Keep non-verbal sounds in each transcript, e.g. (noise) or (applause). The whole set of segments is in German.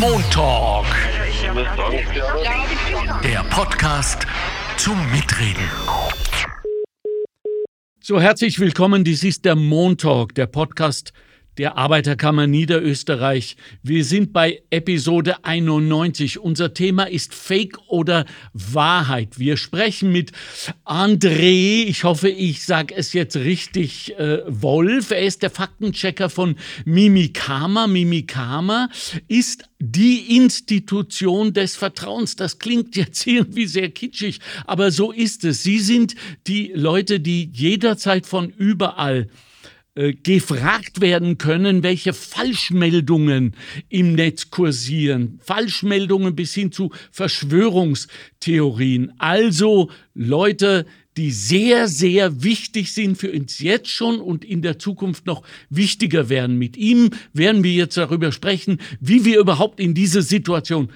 Montalk. Der Podcast zum Mitreden. So, herzlich willkommen. Dies ist der Montalk, der Podcast der Arbeiterkammer Niederösterreich. Wir sind bei Episode 91. Unser Thema ist Fake oder Wahrheit. Wir sprechen mit André, ich hoffe, ich sage es jetzt richtig, äh, Wolf. Er ist der Faktenchecker von Mimikama. Mimikama ist die Institution des Vertrauens. Das klingt jetzt (laughs) irgendwie sehr kitschig, aber so ist es. Sie sind die Leute, die jederzeit von überall äh, gefragt werden können, welche Falschmeldungen im Netz kursieren. Falschmeldungen bis hin zu Verschwörungstheorien. Also Leute, die sehr, sehr wichtig sind für uns jetzt schon und in der Zukunft noch wichtiger werden. Mit ihm werden wir jetzt darüber sprechen, wie wir überhaupt in diese Situation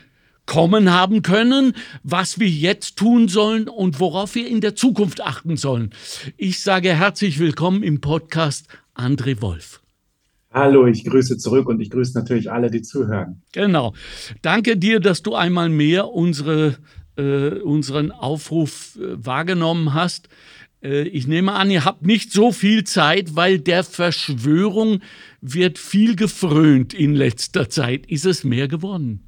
kommen haben können, was wir jetzt tun sollen und worauf wir in der Zukunft achten sollen. Ich sage herzlich willkommen im Podcast André Wolf. Hallo, ich grüße zurück und ich grüße natürlich alle, die zuhören. Genau. Danke dir, dass du einmal mehr unsere, äh, unseren Aufruf äh, wahrgenommen hast. Äh, ich nehme an, ihr habt nicht so viel Zeit, weil der Verschwörung wird viel gefrönt in letzter Zeit. Ist es mehr geworden?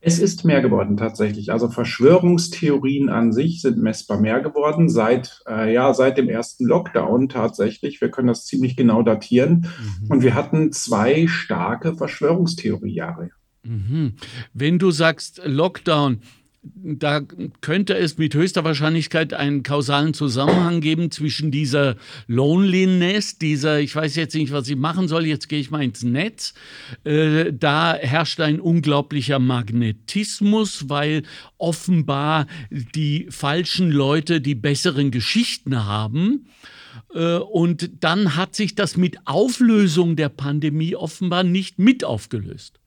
Es ist mehr geworden tatsächlich. Also Verschwörungstheorien an sich sind messbar mehr geworden seit, äh, ja, seit dem ersten Lockdown tatsächlich. Wir können das ziemlich genau datieren. Mhm. Und wir hatten zwei starke Verschwörungstheoriejahre. Mhm. Wenn du sagst Lockdown, da könnte es mit höchster Wahrscheinlichkeit einen kausalen Zusammenhang geben zwischen dieser Loneliness, dieser, ich weiß jetzt nicht, was ich machen soll, jetzt gehe ich mal ins Netz. Äh, da herrscht ein unglaublicher Magnetismus, weil offenbar die falschen Leute die besseren Geschichten haben. Äh, und dann hat sich das mit Auflösung der Pandemie offenbar nicht mit aufgelöst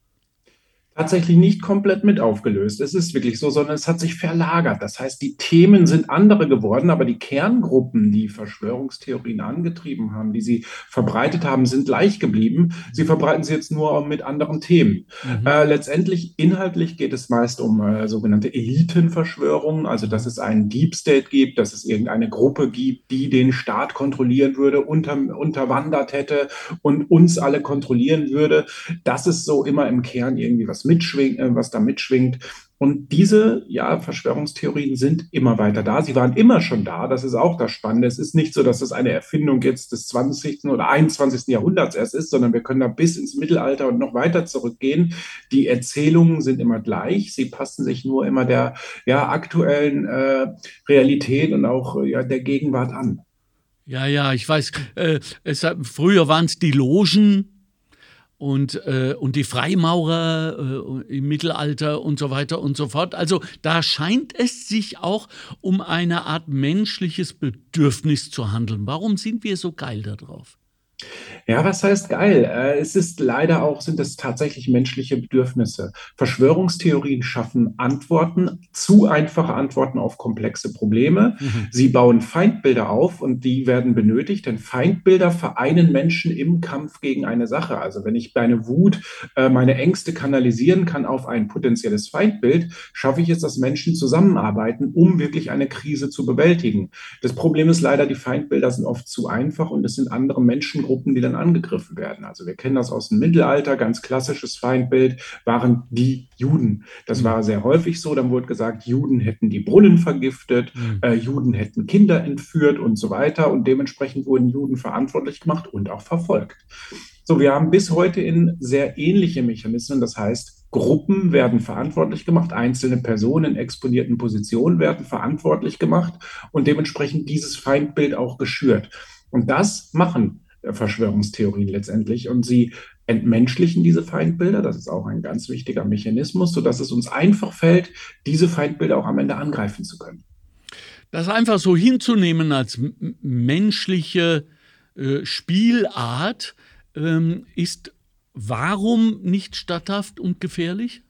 tatsächlich nicht komplett mit aufgelöst. Es ist wirklich so, sondern es hat sich verlagert. Das heißt, die Themen sind andere geworden, aber die Kerngruppen, die Verschwörungstheorien angetrieben haben, die sie verbreitet haben, sind gleich geblieben. Sie verbreiten sie jetzt nur mit anderen Themen. Mhm. Äh, letztendlich inhaltlich geht es meist um äh, sogenannte Elitenverschwörungen, also dass es einen Deep State gibt, dass es irgendeine Gruppe gibt, die den Staat kontrollieren würde, unter, unterwandert hätte und uns alle kontrollieren würde. Das ist so immer im Kern irgendwie was mitschwingt, äh, was da mitschwingt. Und diese ja, Verschwörungstheorien sind immer weiter da. Sie waren immer schon da. Das ist auch das Spannende. Es ist nicht so, dass es eine Erfindung jetzt des 20. oder 21. Jahrhunderts erst ist, sondern wir können da bis ins Mittelalter und noch weiter zurückgehen. Die Erzählungen sind immer gleich. Sie passen sich nur immer der ja, aktuellen äh, Realität und auch ja, der Gegenwart an. Ja, ja, ich weiß. Äh, es, früher waren es die Logen, und, äh, und die Freimaurer äh, im Mittelalter und so weiter und so fort. Also da scheint es sich auch um eine Art menschliches Bedürfnis zu handeln. Warum sind wir so geil darauf? Ja, was heißt geil? Äh, es ist leider auch, sind es tatsächlich menschliche Bedürfnisse. Verschwörungstheorien schaffen Antworten, zu einfache Antworten auf komplexe Probleme. Mhm. Sie bauen Feindbilder auf und die werden benötigt, denn Feindbilder vereinen Menschen im Kampf gegen eine Sache. Also wenn ich meine Wut, äh, meine Ängste kanalisieren kann auf ein potenzielles Feindbild, schaffe ich es, dass Menschen zusammenarbeiten, um wirklich eine Krise zu bewältigen. Das Problem ist leider, die Feindbilder sind oft zu einfach und es sind andere Menschen Gruppen, die dann angegriffen werden. Also wir kennen das aus dem Mittelalter, ganz klassisches Feindbild waren die Juden. Das mhm. war sehr häufig so. Dann wurde gesagt, Juden hätten die Brunnen vergiftet, mhm. äh, Juden hätten Kinder entführt und so weiter. Und dementsprechend wurden Juden verantwortlich gemacht und auch verfolgt. So, wir haben bis heute in sehr ähnliche Mechanismen. Das heißt, Gruppen werden verantwortlich gemacht, einzelne Personen in exponierten Positionen werden verantwortlich gemacht und dementsprechend dieses Feindbild auch geschürt. Und das machen Verschwörungstheorien letztendlich. Und sie entmenschlichen diese Feindbilder. Das ist auch ein ganz wichtiger Mechanismus, sodass es uns einfach fällt, diese Feindbilder auch am Ende angreifen zu können. Das einfach so hinzunehmen als menschliche äh, Spielart ähm, ist warum nicht statthaft und gefährlich?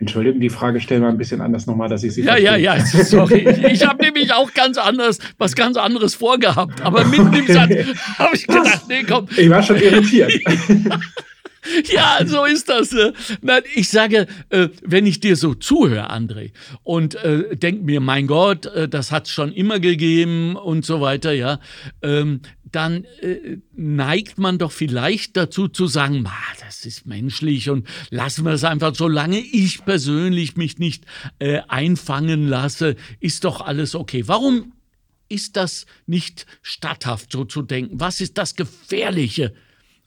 Entschuldigung, die Frage stellen wir ein bisschen anders nochmal, dass ich sie Ja, verstehe. ja, ja, (laughs) sorry. Ich habe nämlich auch ganz anders, was ganz anderes vorgehabt. Aber mitten im Satz habe ich gedacht, nee, komm. Ich war schon irritiert. (laughs) ja, so ist das. Äh. Nein, ich sage, äh, wenn ich dir so zuhöre, André, und äh, denk mir, mein Gott, äh, das hat es schon immer gegeben und so weiter, ja, ähm, dann äh, neigt man doch vielleicht dazu zu sagen, das ist menschlich und lassen wir es einfach, solange ich persönlich mich nicht äh, einfangen lasse, ist doch alles okay. Warum ist das nicht statthaft, so zu denken? Was ist das Gefährliche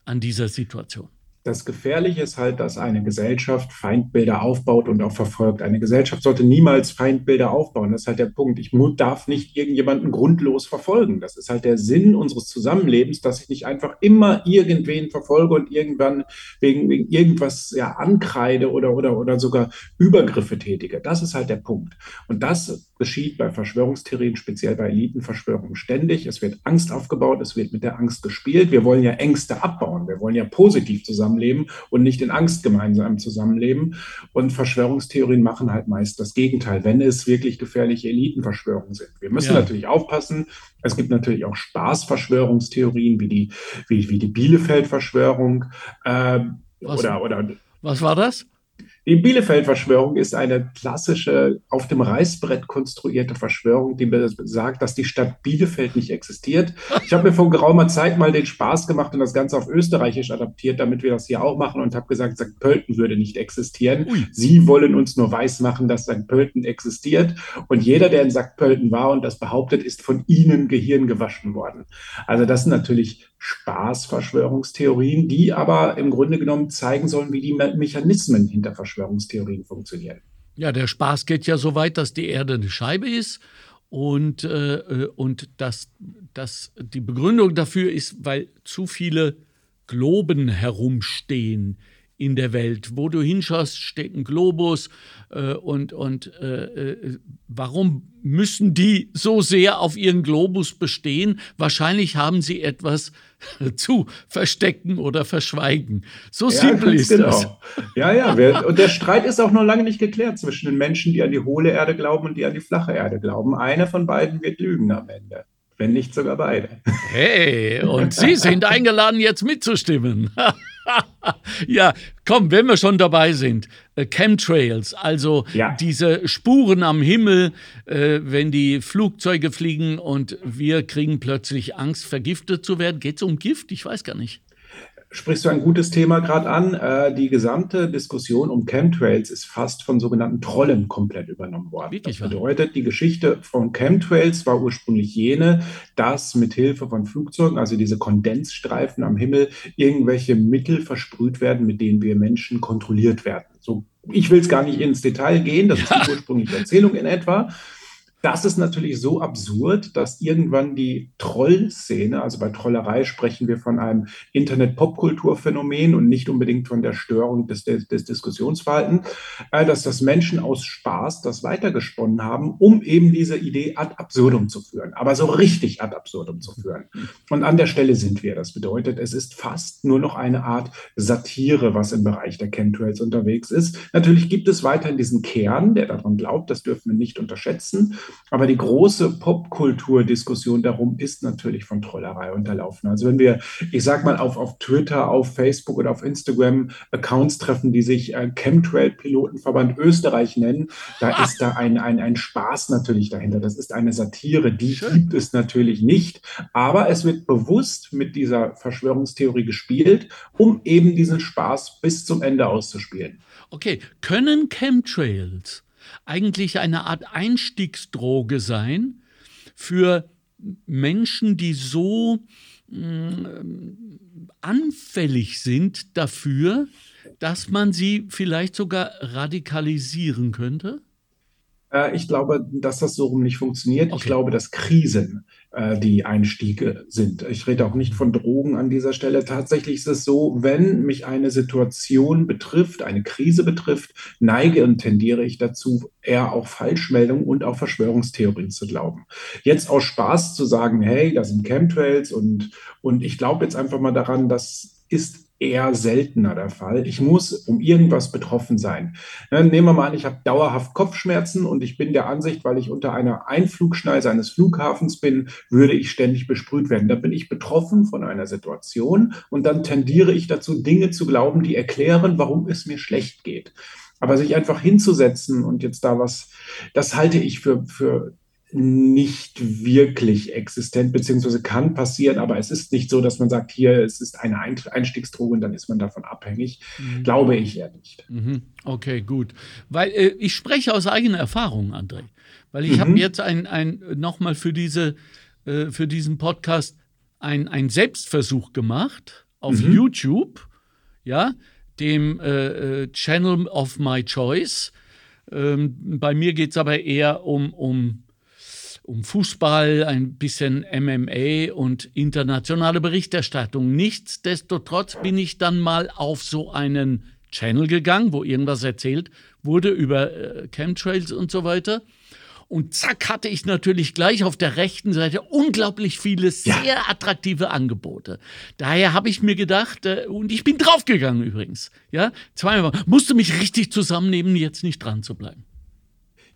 an dieser Situation? Das Gefährliche ist halt, dass eine Gesellschaft Feindbilder aufbaut und auch verfolgt. Eine Gesellschaft sollte niemals Feindbilder aufbauen. Das ist halt der Punkt. Ich darf nicht irgendjemanden grundlos verfolgen. Das ist halt der Sinn unseres Zusammenlebens, dass ich nicht einfach immer irgendwen verfolge und irgendwann wegen, wegen irgendwas ja ankreide oder, oder, oder sogar Übergriffe tätige. Das ist halt der Punkt. Und das geschieht bei Verschwörungstheorien, speziell bei Elitenverschwörungen ständig. Es wird Angst aufgebaut, es wird mit der Angst gespielt. Wir wollen ja Ängste abbauen. Wir wollen ja positiv zusammen zusammenleben und nicht in Angst gemeinsam zusammenleben. Und Verschwörungstheorien machen halt meist das Gegenteil, wenn es wirklich gefährliche Elitenverschwörungen sind. Wir müssen ja. natürlich aufpassen. Es gibt natürlich auch Spaßverschwörungstheorien wie die, wie, wie die Bielefeld-Verschwörung. Äh, oder, oder, was war das? Die Bielefeld-Verschwörung ist eine klassische, auf dem Reißbrett konstruierte Verschwörung, die besagt, dass die Stadt Bielefeld nicht existiert. Ich habe mir vor geraumer Zeit mal den Spaß gemacht und das Ganze auf Österreichisch adaptiert, damit wir das hier auch machen und habe gesagt, St. Pölten würde nicht existieren. Ui. Sie wollen uns nur weismachen, dass St. Pölten existiert. Und jeder, der in St. Pölten war und das behauptet, ist von ihnen Gehirn gewaschen worden. Also das sind natürlich Spaßverschwörungstheorien, die aber im Grunde genommen zeigen sollen, wie die Mechanismen hinter Verschwörungstheorien funktionieren. Ja, der Spaß geht ja so weit, dass die Erde eine Scheibe ist und, äh, äh und dass, dass die Begründung dafür ist, weil zu viele Globen herumstehen, in der Welt. Wo du hinschaust, steht ein Globus. Äh, und und äh, äh, warum müssen die so sehr auf ihren Globus bestehen? Wahrscheinlich haben sie etwas (laughs) zu verstecken oder verschweigen. So ja, simpel ist genau. das. Ja, ja. Und der Streit ist auch noch lange nicht geklärt zwischen den Menschen, die an die hohle Erde glauben und die an die flache Erde glauben. Einer von beiden wird lügen am Ende wenn nicht sogar beide. Hey, und Sie (laughs) sind eingeladen, jetzt mitzustimmen. (laughs) (laughs) ja, komm, wenn wir schon dabei sind. Äh, Chemtrails, also ja. diese Spuren am Himmel, äh, wenn die Flugzeuge fliegen und wir kriegen plötzlich Angst, vergiftet zu werden. Geht es um Gift? Ich weiß gar nicht sprichst du ein gutes Thema gerade an. Äh, die gesamte Diskussion um Chemtrails ist fast von sogenannten Trollen komplett übernommen worden. Wirklich? Das bedeutet, die Geschichte von Chemtrails war ursprünglich jene, dass mit Hilfe von Flugzeugen, also diese Kondensstreifen am Himmel, irgendwelche Mittel versprüht werden, mit denen wir Menschen kontrolliert werden. So, ich will es gar nicht ins Detail gehen, das ja. ist die ursprüngliche Erzählung in etwa. Das ist natürlich so absurd, dass irgendwann die Trollszene, also bei Trollerei sprechen wir von einem Internet-Popkulturphänomen und nicht unbedingt von der Störung des, des, des Diskussionsverhaltens, äh, dass das Menschen aus Spaß das weitergesponnen haben, um eben diese Idee ad absurdum zu führen, aber so richtig ad absurdum zu führen. Und an der Stelle sind wir. Das bedeutet, es ist fast nur noch eine Art Satire, was im Bereich der Chemtrails unterwegs ist. Natürlich gibt es weiterhin diesen Kern, der daran glaubt, das dürfen wir nicht unterschätzen. Aber die große Popkulturdiskussion darum ist natürlich von Trollerei unterlaufen. Also wenn wir, ich sag mal, auf, auf Twitter, auf Facebook oder auf Instagram Accounts treffen, die sich äh, Chemtrail-Pilotenverband Österreich nennen, da ah. ist da ein, ein, ein Spaß natürlich dahinter. Das ist eine Satire, die Schön. gibt es natürlich nicht. Aber es wird bewusst mit dieser Verschwörungstheorie gespielt, um eben diesen Spaß bis zum Ende auszuspielen. Okay, können Chemtrails eigentlich eine Art Einstiegsdroge sein für Menschen, die so äh, anfällig sind dafür, dass man sie vielleicht sogar radikalisieren könnte? Äh, ich glaube, dass das so rum nicht funktioniert. Okay. Ich glaube, dass Krisen äh, die Einstiege sind. Ich rede auch nicht von Drogen an dieser Stelle. Tatsächlich ist es so, wenn mich eine Situation betrifft, eine Krise betrifft, neige und tendiere ich dazu, eher auch Falschmeldungen und auch Verschwörungstheorien zu glauben. Jetzt aus Spaß zu sagen, hey, da sind Chemtrails und, und ich glaube jetzt einfach mal daran, das ist eher seltener der Fall. Ich muss um irgendwas betroffen sein. Ne, nehmen wir mal an, ich habe dauerhaft Kopfschmerzen und ich bin der Ansicht, weil ich unter einer Einflugschneise eines Flughafens bin, würde ich ständig besprüht werden. Da bin ich betroffen von einer Situation und dann tendiere ich dazu, Dinge zu glauben, die erklären, warum es mir schlecht geht. Aber sich einfach hinzusetzen und jetzt da was, das halte ich für, für nicht wirklich existent, beziehungsweise kann passieren, aber es ist nicht so, dass man sagt, hier, es ist eine Einstiegsdroge und dann ist man davon abhängig. Mhm. Glaube ich eher nicht. Mhm. Okay, gut. Weil äh, ich spreche aus eigener Erfahrung, André. Weil ich mhm. habe jetzt ein, ein nochmal für diese, äh, für diesen Podcast ein, Selbstversuch gemacht auf mhm. YouTube, ja, dem äh, äh Channel of My Choice. Ähm, bei mir geht es aber eher um, um um Fußball, ein bisschen MMA und internationale Berichterstattung. Nichtsdestotrotz bin ich dann mal auf so einen Channel gegangen, wo irgendwas erzählt wurde über äh, Chemtrails und so weiter. Und zack, hatte ich natürlich gleich auf der rechten Seite unglaublich viele sehr ja. attraktive Angebote. Daher habe ich mir gedacht, äh, und ich bin draufgegangen übrigens, ja, zweimal, musste mich richtig zusammennehmen, jetzt nicht dran zu bleiben.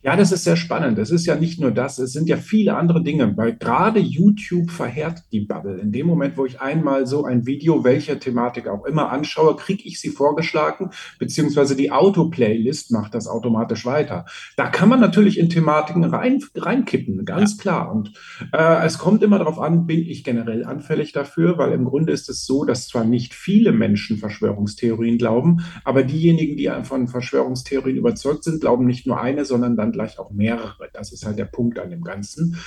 Ja, das ist sehr spannend. Es ist ja nicht nur das, es sind ja viele andere Dinge, weil gerade YouTube verhärt die Bubble. In dem Moment, wo ich einmal so ein Video, welcher Thematik auch immer anschaue, kriege ich sie vorgeschlagen, beziehungsweise die Auto-Playlist macht das automatisch weiter. Da kann man natürlich in Thematiken rein, reinkippen, ganz ja. klar. Und äh, es kommt immer darauf an, bin ich generell anfällig dafür, weil im Grunde ist es so, dass zwar nicht viele Menschen Verschwörungstheorien glauben, aber diejenigen, die von Verschwörungstheorien überzeugt sind, glauben nicht nur eine, sondern dann gleich auch mehrere. Das ist halt der Punkt an dem Ganzen.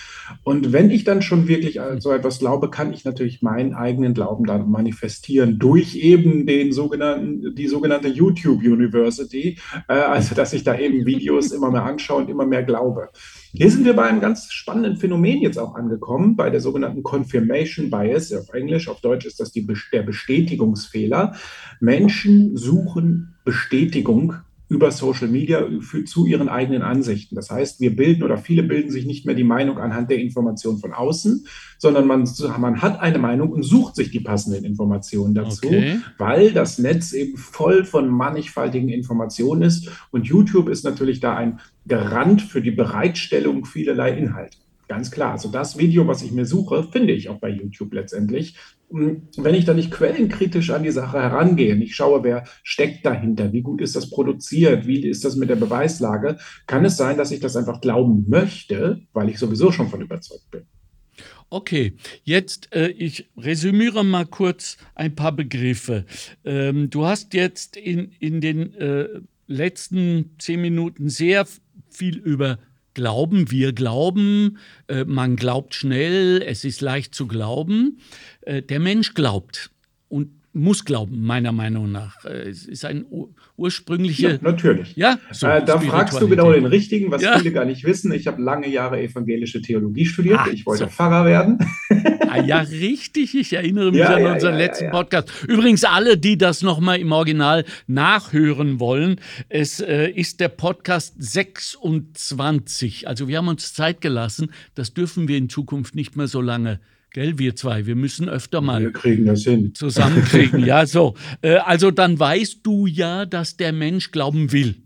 Und wenn ich dann schon wirklich an so etwas glaube, kann ich natürlich meinen eigenen Glauben dann manifestieren durch eben den sogenannten, die sogenannte YouTube University. Äh, also, dass ich da eben Videos immer mehr anschaue und immer mehr glaube. Hier sind wir bei einem ganz spannenden Phänomen jetzt auch angekommen, bei der sogenannten Confirmation Bias. Auf Englisch, auf Deutsch ist das die, der Bestätigungsfehler. Menschen suchen Bestätigung über Social Media für, zu ihren eigenen Ansichten. Das heißt, wir bilden oder viele bilden sich nicht mehr die Meinung anhand der Informationen von außen, sondern man, man hat eine Meinung und sucht sich die passenden Informationen dazu, okay. weil das Netz eben voll von mannigfaltigen Informationen ist. Und YouTube ist natürlich da ein Garant für die Bereitstellung vielerlei Inhalte. Ganz klar. Also das Video, was ich mir suche, finde ich auch bei YouTube letztendlich. Wenn ich da nicht quellenkritisch an die Sache herangehe, ich schaue, wer steckt dahinter, wie gut ist das produziert, wie ist das mit der Beweislage, kann es sein, dass ich das einfach glauben möchte, weil ich sowieso schon von überzeugt bin. Okay, jetzt äh, ich resümiere mal kurz ein paar Begriffe. Ähm, du hast jetzt in, in den äh, letzten zehn Minuten sehr viel über Glauben, wir glauben, äh, man glaubt schnell, es ist leicht zu glauben. Äh, der Mensch glaubt und muss glauben, meiner Meinung nach. Äh, es ist ein ursprüngliche. Ja, natürlich. Ja, so, äh, da fragst du genau den Richtigen, was ja. viele gar nicht wissen. Ich habe lange Jahre evangelische Theologie studiert. Ah, ich wollte so. Pfarrer werden. Ah, ja, richtig. Ich erinnere mich ja, an unseren letzten Podcast. Übrigens, alle, die das nochmal im Original nachhören wollen, es äh, ist der Podcast 26. Also wir haben uns Zeit gelassen. Das dürfen wir in Zukunft nicht mehr so lange Gell, wir zwei, wir müssen öfter mal wir kriegen das hin. zusammenkriegen. ja, so. Äh, also dann weißt du ja, dass der Mensch glauben will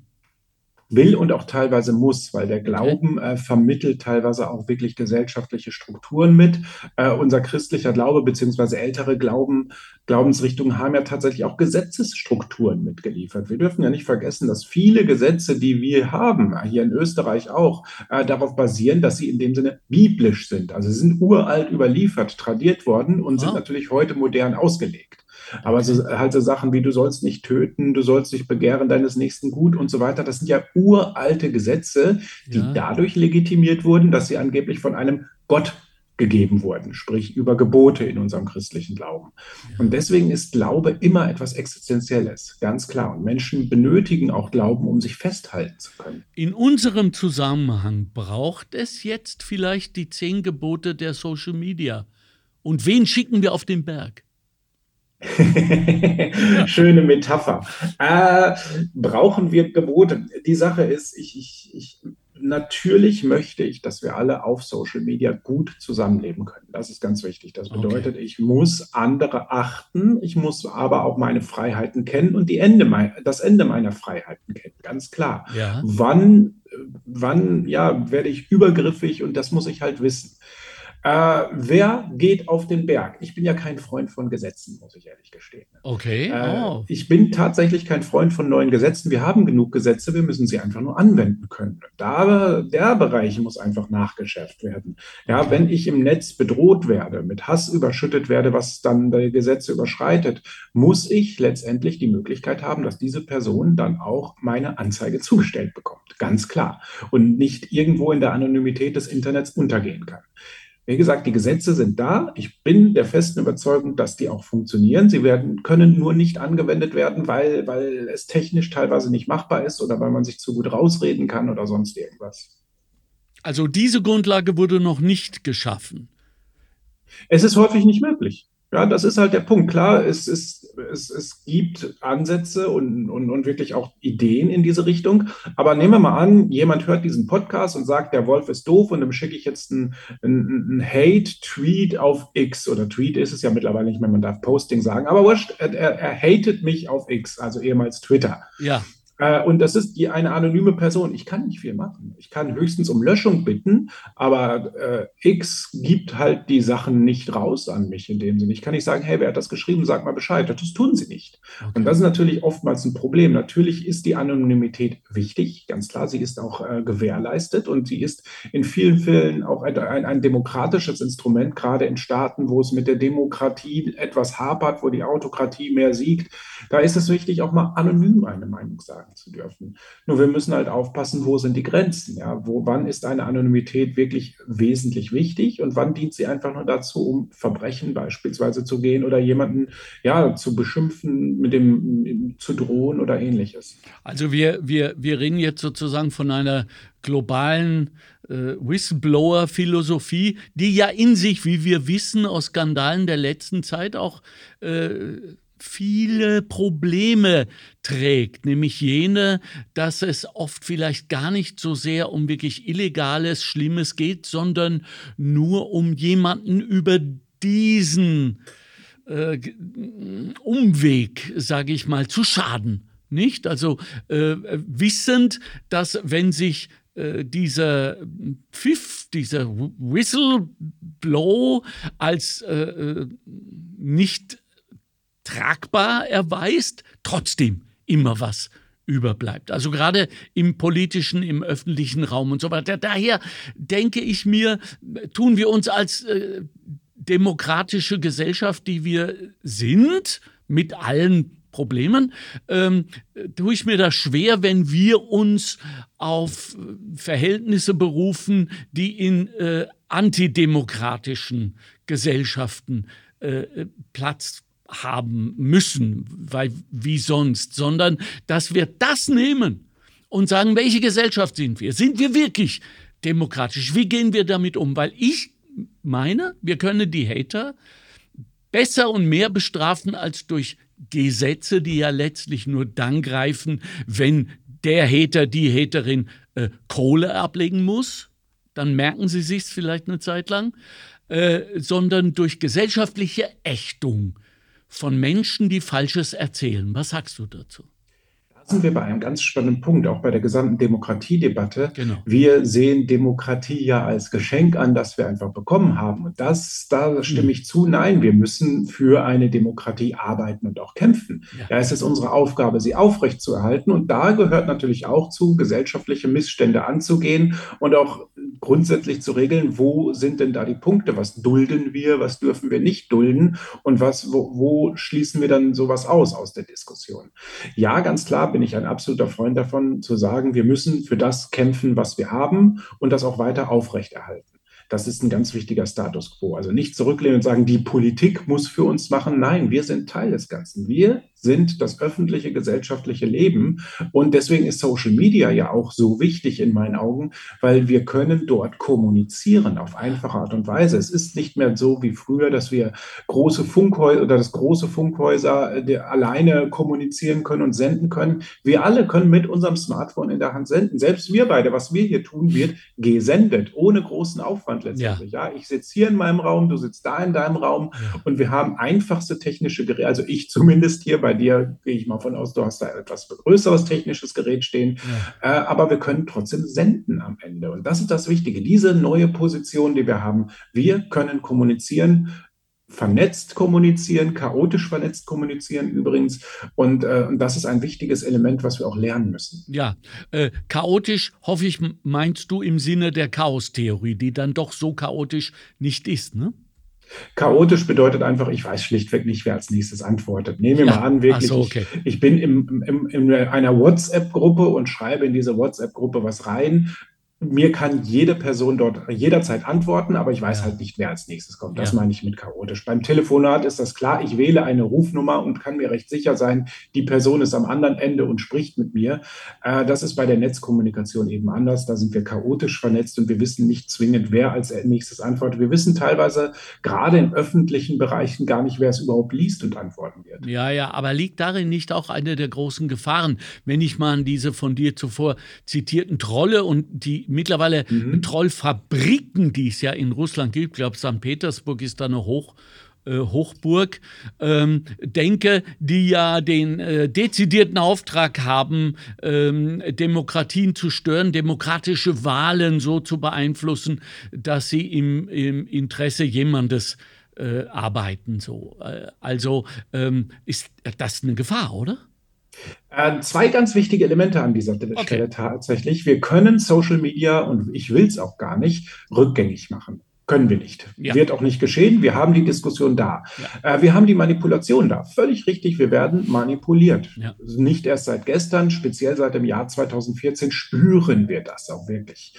will und auch teilweise muss, weil der Glauben äh, vermittelt teilweise auch wirklich gesellschaftliche Strukturen mit. Äh, unser christlicher Glaube beziehungsweise ältere Glauben, Glaubensrichtungen haben ja tatsächlich auch Gesetzesstrukturen mitgeliefert. Wir dürfen ja nicht vergessen, dass viele Gesetze, die wir haben, hier in Österreich auch, äh, darauf basieren, dass sie in dem Sinne biblisch sind. Also sie sind uralt überliefert, tradiert worden und sind natürlich heute modern ausgelegt. Aber so, halt so Sachen wie du sollst nicht töten, du sollst nicht begehren deines nächsten Gut und so weiter, das sind ja uralte Gesetze, die ja. dadurch legitimiert wurden, dass sie angeblich von einem Gott gegeben wurden, sprich über Gebote in unserem christlichen Glauben. Ja. Und deswegen ist Glaube immer etwas Existenzielles, ganz klar. Und Menschen benötigen auch Glauben, um sich festhalten zu können. In unserem Zusammenhang braucht es jetzt vielleicht die zehn Gebote der Social Media. Und wen schicken wir auf den Berg? (laughs) Schöne Metapher. Äh, brauchen wir Gebote? Die Sache ist, ich, ich, ich natürlich möchte ich, dass wir alle auf Social Media gut zusammenleben können. Das ist ganz wichtig. Das bedeutet, okay. ich muss andere achten, ich muss aber auch meine Freiheiten kennen und die Ende mein, das Ende meiner Freiheiten kennen. Ganz klar. Ja. Wann, wann ja, werde ich übergriffig und das muss ich halt wissen. Äh, wer geht auf den Berg? Ich bin ja kein Freund von Gesetzen, muss ich ehrlich gestehen. Okay. Äh, oh. Ich bin tatsächlich kein Freund von neuen Gesetzen. Wir haben genug Gesetze, wir müssen sie einfach nur anwenden können. Da, der Bereich muss einfach nachgeschärft werden. Ja, wenn ich im Netz bedroht werde, mit Hass überschüttet werde, was dann die Gesetze überschreitet, muss ich letztendlich die Möglichkeit haben, dass diese Person dann auch meine Anzeige zugestellt bekommt. Ganz klar. Und nicht irgendwo in der Anonymität des Internets untergehen kann. Wie gesagt, die Gesetze sind da. Ich bin der festen Überzeugung, dass die auch funktionieren. Sie werden, können nur nicht angewendet werden, weil, weil es technisch teilweise nicht machbar ist oder weil man sich zu gut rausreden kann oder sonst irgendwas. Also diese Grundlage wurde noch nicht geschaffen. Es ist häufig nicht möglich. Ja, das ist halt der Punkt. Klar, es, ist, es, es gibt Ansätze und, und, und wirklich auch Ideen in diese Richtung. Aber nehmen wir mal an, jemand hört diesen Podcast und sagt, der Wolf ist doof und dann schicke ich jetzt einen, einen, Hate-Tweet auf X. Oder Tweet ist es ja mittlerweile nicht mehr, man darf Posting sagen. Aber wurscht, er, er hatet mich auf X, also ehemals Twitter. Ja. Äh, und das ist die, eine anonyme Person. Ich kann nicht viel machen. Ich kann höchstens um Löschung bitten, aber äh, X gibt halt die Sachen nicht raus an mich in dem Sinne. Ich kann nicht sagen, hey, wer hat das geschrieben? Sag mal Bescheid. Das tun sie nicht. Okay. Und das ist natürlich oftmals ein Problem. Natürlich ist die Anonymität wichtig, ganz klar. Sie ist auch äh, gewährleistet und sie ist in vielen Fällen auch ein, ein, ein demokratisches Instrument, gerade in Staaten, wo es mit der Demokratie etwas hapert, wo die Autokratie mehr siegt. Da ist es wichtig, auch mal anonym eine Meinung sagen sagen zu dürfen. Nur wir müssen halt aufpassen, wo sind die Grenzen? Ja, wo, wann ist eine Anonymität wirklich wesentlich wichtig und wann dient sie einfach nur dazu, um Verbrechen beispielsweise zu gehen oder jemanden ja zu beschimpfen, mit dem zu drohen oder ähnliches. Also wir, wir, wir reden jetzt sozusagen von einer globalen äh, Whistleblower-Philosophie, die ja in sich, wie wir wissen, aus Skandalen der letzten Zeit auch äh, viele Probleme trägt, nämlich jene, dass es oft vielleicht gar nicht so sehr um wirklich Illegales, Schlimmes geht, sondern nur um jemanden über diesen äh, Umweg, sage ich mal, zu schaden. Nicht? Also äh, wissend, dass wenn sich äh, dieser Pfiff, dieser Whistleblow als äh, äh nicht tragbar erweist, trotzdem immer was überbleibt. Also gerade im politischen, im öffentlichen Raum und so weiter. Daher denke ich mir, tun wir uns als äh, demokratische Gesellschaft, die wir sind, mit allen Problemen, ähm, tue ich mir das schwer, wenn wir uns auf Verhältnisse berufen, die in äh, antidemokratischen Gesellschaften äh, Platz haben müssen, weil wie sonst, sondern dass wir das nehmen und sagen, welche Gesellschaft sind wir? Sind wir wirklich demokratisch? Wie gehen wir damit um? Weil ich meine, wir können die Hater besser und mehr bestrafen als durch Gesetze, die ja letztlich nur dann greifen, wenn der Hater, die Haterin äh, Kohle ablegen muss. Dann merken sie sich vielleicht eine Zeit lang, äh, sondern durch gesellschaftliche Ächtung von Menschen, die Falsches erzählen. Was sagst du dazu? Sind wir bei einem ganz spannenden Punkt, auch bei der gesamten Demokratiedebatte. Genau. Wir sehen Demokratie ja als Geschenk an, das wir einfach bekommen haben. Und das, da stimme ich zu. Nein, wir müssen für eine Demokratie arbeiten und auch kämpfen. Ja. Da ist es unsere Aufgabe, sie aufrechtzuerhalten. Und da gehört natürlich auch zu, gesellschaftliche Missstände anzugehen und auch grundsätzlich zu regeln, wo sind denn da die Punkte? Was dulden wir? Was dürfen wir nicht dulden? Und was, wo, wo schließen wir dann sowas aus aus der Diskussion? Ja, ganz klar bin ich ein absoluter Freund davon, zu sagen, wir müssen für das kämpfen, was wir haben und das auch weiter aufrechterhalten. Das ist ein ganz wichtiger Status quo. Also nicht zurücklehnen und sagen, die Politik muss für uns machen. Nein, wir sind Teil des Ganzen. Wir sind das öffentliche gesellschaftliche Leben. Und deswegen ist Social Media ja auch so wichtig in meinen Augen, weil wir können dort kommunizieren auf einfache Art und Weise. Es ist nicht mehr so wie früher, dass wir große Funkhäuser oder das große Funkhäuser äh, alleine kommunizieren können und senden können. Wir alle können mit unserem Smartphone in der Hand senden. Selbst wir beide, was wir hier tun, wird gesendet, ohne großen Aufwand letztendlich. Ja, ja ich sitze hier in meinem Raum, du sitzt da in deinem Raum ja. und wir haben einfachste technische Geräte, also ich zumindest hier, bei dir gehe ich mal von aus, du hast da etwas größeres technisches Gerät stehen, ja. äh, aber wir können trotzdem senden am Ende. Und das ist das Wichtige, diese neue Position, die wir haben. Wir können kommunizieren vernetzt kommunizieren, chaotisch vernetzt kommunizieren übrigens. Und, äh, und das ist ein wichtiges Element, was wir auch lernen müssen. Ja, äh, chaotisch, hoffe ich, meinst du im Sinne der Chaostheorie, die dann doch so chaotisch nicht ist, ne? Chaotisch bedeutet einfach, ich weiß schlichtweg nicht, wer als nächstes antwortet. Nehmen wir ja. mal an, wirklich, so, okay. ich, ich, bin im, im, in einer WhatsApp-Gruppe und schreibe in diese WhatsApp-Gruppe was rein mir kann jede Person dort jederzeit antworten, aber ich weiß ja. halt nicht, wer als nächstes kommt. Das ja. meine ich mit chaotisch. Beim Telefonat ist das klar. Ich wähle eine Rufnummer und kann mir recht sicher sein, die Person ist am anderen Ende und spricht mit mir. Äh, das ist bei der Netzkommunikation eben anders. Da sind wir chaotisch vernetzt und wir wissen nicht zwingend, wer als nächstes antwortet. Wir wissen teilweise gerade in öffentlichen Bereichen gar nicht, wer es überhaupt liest und antworten wird. Ja, ja, aber liegt darin nicht auch eine der großen Gefahren, wenn ich mal an diese von dir zuvor zitierten Trolle und die mittlerweile mhm. Trollfabriken, die es ja in Russland gibt. Ich glaube, St. Petersburg ist da eine Hoch, äh, Hochburg, ähm, denke, die ja den äh, dezidierten Auftrag haben, ähm, Demokratien zu stören, demokratische Wahlen so zu beeinflussen, dass sie im, im Interesse jemandes äh, arbeiten. So. Äh, also ähm, ist das eine Gefahr, oder? Äh, zwei ganz wichtige Elemente an dieser okay. Stelle tatsächlich. Wir können Social Media, und ich will es auch gar nicht, rückgängig machen. Können wir nicht. Ja. Wird auch nicht geschehen. Wir haben die Diskussion da. Ja. Äh, wir haben die Manipulation da. Völlig richtig. Wir werden manipuliert. Ja. Nicht erst seit gestern, speziell seit dem Jahr 2014 spüren wir das auch wirklich.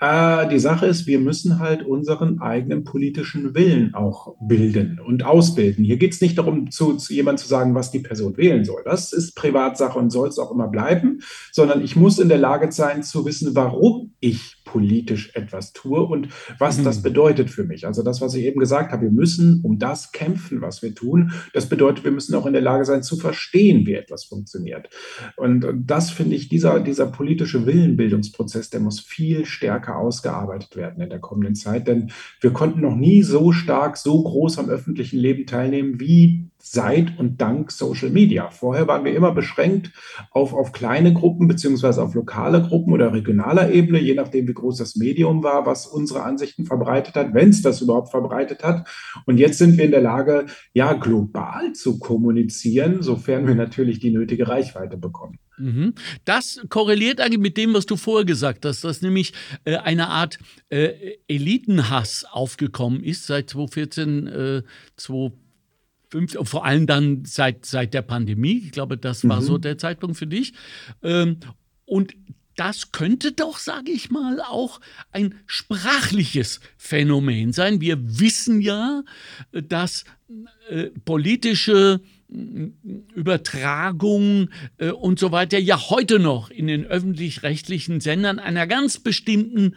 Okay. Äh, die Sache ist, wir müssen halt unseren eigenen politischen Willen auch bilden und ausbilden. Hier geht es nicht darum, zu, zu jemandem zu sagen, was die Person wählen soll. Das ist Privatsache und soll es auch immer bleiben, sondern ich muss in der Lage sein zu wissen, warum ich politisch etwas tue und was mhm. das bedeutet für mich. Also das, was ich eben gesagt habe, wir müssen um das kämpfen, was wir tun. Das bedeutet, wir müssen auch in der Lage sein zu verstehen, wie etwas funktioniert. Und, das finde ich, dieser, dieser politische Willenbildungsprozess, der muss viel stärker ausgearbeitet werden in der kommenden Zeit, denn wir konnten noch nie so stark, so groß am öffentlichen Leben teilnehmen wie seit und dank Social Media. Vorher waren wir immer beschränkt auf, auf kleine Gruppen beziehungsweise auf lokale Gruppen oder regionaler Ebene, je nachdem, wie groß das Medium war, was unsere Ansichten verbreitet hat, wenn es das überhaupt verbreitet hat. Und jetzt sind wir in der Lage, ja, global zu kommunizieren, sofern wir natürlich die nötige Reichweite bekommen. Mhm. Das korreliert eigentlich mit dem, was du vorher gesagt hast, dass nämlich äh, eine Art äh, Elitenhass aufgekommen ist seit 2014, äh, 2015 fünf, vor allem dann seit, seit der Pandemie. Ich glaube, das war mhm. so der Zeitpunkt für dich. Ähm, und das könnte doch, sage ich mal, auch ein sprachliches Phänomen sein. Wir wissen ja, dass äh, politische äh, Übertragung äh, und so weiter ja heute noch in den öffentlich-rechtlichen Sendern einer ganz bestimmten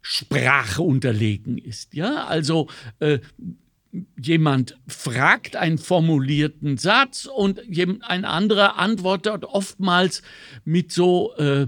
Sprache unterlegen ist. Ja, also äh, jemand fragt einen formulierten Satz und ein anderer antwortet oftmals mit so äh,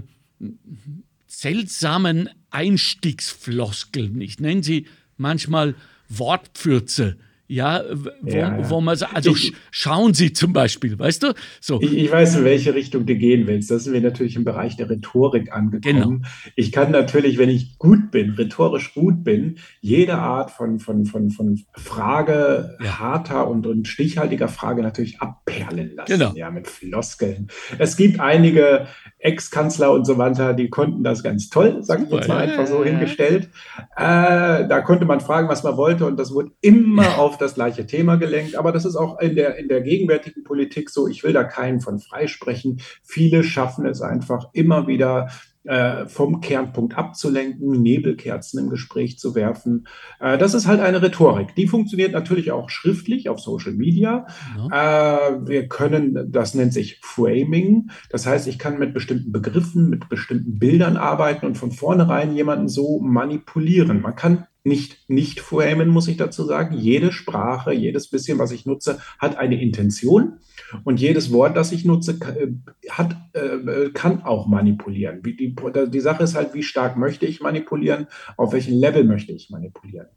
seltsamen Einstiegsfloskeln. Ich nenne sie manchmal Wortpfürze. Ja, wo, ja, wo man sagt, also ich, schauen Sie zum Beispiel, weißt du? So. Ich, ich, weiß, in welche Richtung du gehen willst. Da sind wir natürlich im Bereich der Rhetorik angekommen. Genau. Ich kann natürlich, wenn ich gut bin, rhetorisch gut bin, jede Art von, von, von, von Frage, ja. harter und, und stichhaltiger Frage natürlich abperlen lassen. Genau. Ja, mit Floskeln. Es gibt einige Ex-Kanzler und so weiter, die konnten das ganz toll, sag ich jetzt mal einfach so hingestellt. Äh, da konnte man fragen, was man wollte und das wurde immer auf (laughs) auf das gleiche Thema gelenkt. Aber das ist auch in der, in der gegenwärtigen Politik so. Ich will da keinen von freisprechen. Viele schaffen es einfach immer wieder äh, vom Kernpunkt abzulenken, Nebelkerzen im Gespräch zu werfen. Äh, das ist halt eine Rhetorik. Die funktioniert natürlich auch schriftlich auf Social Media. Ja. Äh, wir können, das nennt sich Framing. Das heißt, ich kann mit bestimmten Begriffen, mit bestimmten Bildern arbeiten und von vornherein jemanden so manipulieren. Man kann nicht nicht framen, muss ich dazu sagen. Jede Sprache, jedes bisschen, was ich nutze, hat eine Intention. Und jedes Wort, das ich nutze, äh, hat, äh, kann auch manipulieren. Die, die Sache ist halt, wie stark möchte ich manipulieren, auf welchem Level möchte ich manipulieren.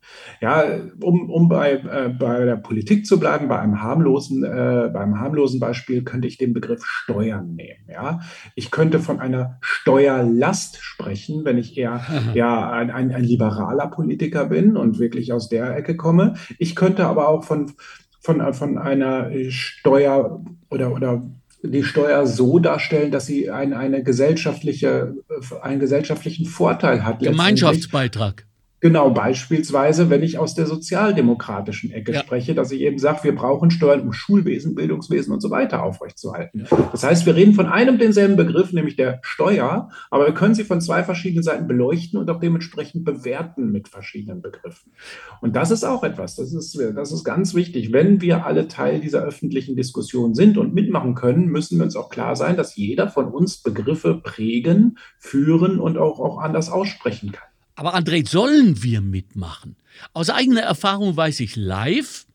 Ja, um, um bei, äh, bei der Politik zu bleiben, bei einem harmlosen, äh, beim harmlosen Beispiel könnte ich den Begriff Steuern nehmen. Ja, ich könnte von einer Steuerlast sprechen, wenn ich eher ja, ein, ein, ein liberaler Politiker bin und wirklich aus der Ecke komme. Ich könnte aber auch von von, von einer Steuer oder, oder die Steuer so darstellen, dass sie ein, eine gesellschaftliche, einen gesellschaftlichen Vorteil hat. Gemeinschaftsbeitrag. Genau, beispielsweise, wenn ich aus der sozialdemokratischen Ecke ja. spreche, dass ich eben sage, wir brauchen Steuern, um Schulwesen, Bildungswesen und so weiter aufrechtzuerhalten. Ja. Das heißt, wir reden von einem denselben Begriff, nämlich der Steuer, aber wir können sie von zwei verschiedenen Seiten beleuchten und auch dementsprechend bewerten mit verschiedenen Begriffen. Und das ist auch etwas, das ist, das ist ganz wichtig. Wenn wir alle Teil dieser öffentlichen Diskussion sind und mitmachen können, müssen wir uns auch klar sein, dass jeder von uns Begriffe prägen, führen und auch, auch anders aussprechen kann. Aber André, sollen wir mitmachen? Aus eigener Erfahrung weiß ich live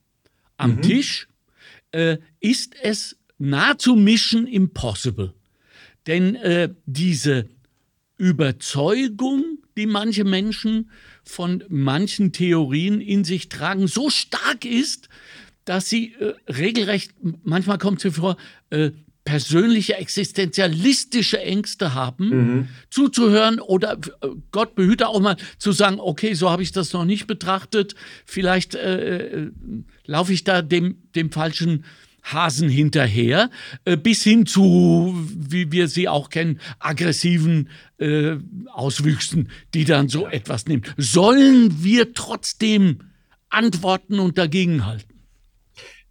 am mhm. Tisch äh, ist es nahezu Mission Impossible. Denn äh, diese Überzeugung, die manche Menschen von manchen Theorien in sich tragen, so stark ist, dass sie äh, regelrecht, manchmal kommt es vor, äh, persönliche existenzialistische Ängste haben, mhm. zuzuhören oder äh, Gott behüte auch mal zu sagen, okay, so habe ich das noch nicht betrachtet, vielleicht äh, äh, laufe ich da dem, dem falschen Hasen hinterher, äh, bis hin zu, wie wir sie auch kennen, aggressiven äh, Auswüchsen, die dann so etwas nehmen. Sollen wir trotzdem antworten und dagegenhalten?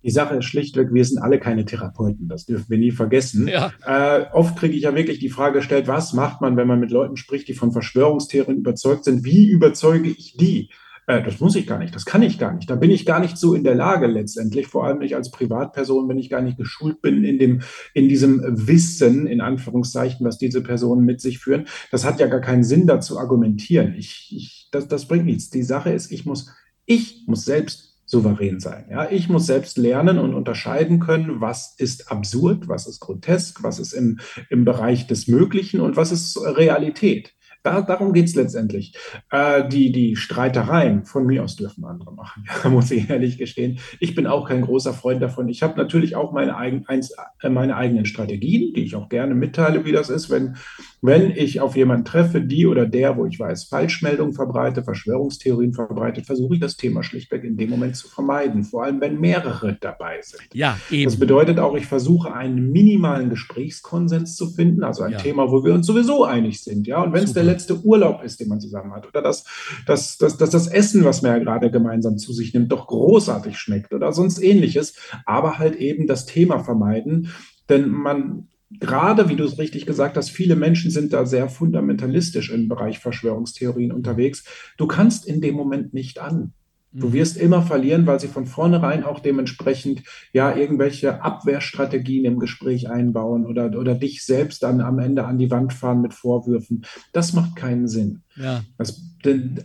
Die Sache ist schlichtweg, wir sind alle keine Therapeuten, das dürfen wir nie vergessen. Ja. Äh, oft kriege ich ja wirklich die Frage gestellt, was macht man, wenn man mit Leuten spricht, die von Verschwörungstheorien überzeugt sind? Wie überzeuge ich die? Äh, das muss ich gar nicht, das kann ich gar nicht. Da bin ich gar nicht so in der Lage letztendlich, vor allem nicht als Privatperson, wenn ich gar nicht geschult bin in, dem, in diesem Wissen, in Anführungszeichen, was diese Personen mit sich führen. Das hat ja gar keinen Sinn, da zu argumentieren. Ich, ich, das, das bringt nichts. Die Sache ist, ich muss, ich muss selbst souverän sein. Ja, ich muss selbst lernen und unterscheiden können, was ist absurd, was ist grotesk, was ist im, im Bereich des Möglichen und was ist Realität. Da, darum geht es letztendlich. Äh, die, die Streitereien von mir aus dürfen andere machen, (laughs) ja, muss ich ehrlich gestehen. Ich bin auch kein großer Freund davon. Ich habe natürlich auch meine, eigen, eins, äh, meine eigenen Strategien, die ich auch gerne mitteile, wie das ist, wenn, wenn ich auf jemanden treffe, die oder der, wo ich weiß, Falschmeldungen verbreite, Verschwörungstheorien verbreitet, versuche ich das Thema schlichtweg in dem Moment zu vermeiden. Vor allem, wenn mehrere dabei sind. Ja, eben. Das bedeutet auch, ich versuche einen minimalen Gesprächskonsens zu finden, also ein ja. Thema, wo wir uns sowieso einig sind. Ja, und wenn es der letzte Urlaub ist, den man zusammen hat, oder dass, dass, dass, dass das Essen, was man ja gerade gemeinsam zu sich nimmt, doch großartig schmeckt oder sonst ähnliches, aber halt eben das Thema vermeiden. Denn man gerade, wie du es richtig gesagt hast, viele Menschen sind da sehr fundamentalistisch im Bereich Verschwörungstheorien unterwegs. Du kannst in dem Moment nicht an. Du mhm. wirst immer verlieren, weil sie von vornherein auch dementsprechend ja irgendwelche Abwehrstrategien im Gespräch einbauen oder, oder dich selbst dann am Ende an die Wand fahren mit Vorwürfen. Das macht keinen Sinn. Ja. Das,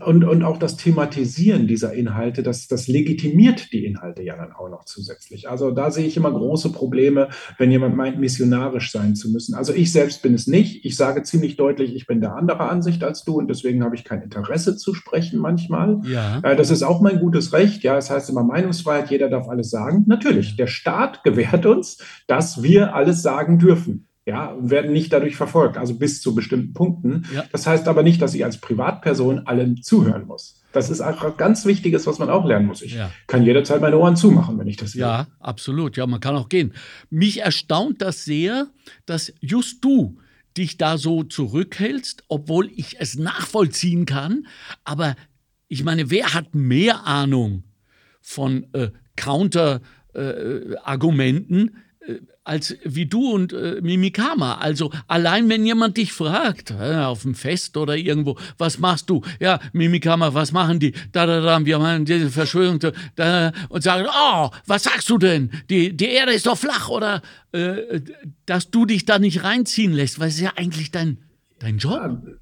und, und auch das Thematisieren dieser Inhalte, das, das legitimiert die Inhalte ja dann auch noch zusätzlich. Also da sehe ich immer große Probleme, wenn jemand meint, missionarisch sein zu müssen. Also ich selbst bin es nicht. Ich sage ziemlich deutlich, ich bin der anderer Ansicht als du und deswegen habe ich kein Interesse zu sprechen manchmal. Ja. Äh, das ist auch mein gutes Recht. Ja, es das heißt immer Meinungsfreiheit, jeder darf alles sagen. Natürlich, der Staat gewährt uns, dass wir alles sagen dürfen ja, und werden nicht dadurch verfolgt, also bis zu bestimmten Punkten. Ja. Das heißt aber nicht, dass ich als Privatperson allen zuhören muss. Das ist einfach ganz Wichtiges, was man auch lernen muss. Ich ja. kann jederzeit meine Ohren zumachen, wenn ich das will. Ja, absolut. Ja, man kann auch gehen. Mich erstaunt das sehr, dass just du dich da so zurückhältst, obwohl ich es nachvollziehen kann. Aber ich meine, wer hat mehr Ahnung von äh, Counter-Argumenten äh, als wie du und äh, Mimikama. Also allein wenn jemand dich fragt, äh, auf dem Fest oder irgendwo, was machst du? Ja, Mimikama, was machen die? Da, da, da, wir machen diese Verschwörung da, und sagen, oh, was sagst du denn? Die, die Erde ist doch flach oder äh, dass du dich da nicht reinziehen lässt, weil es ja eigentlich dein, dein Job. Ja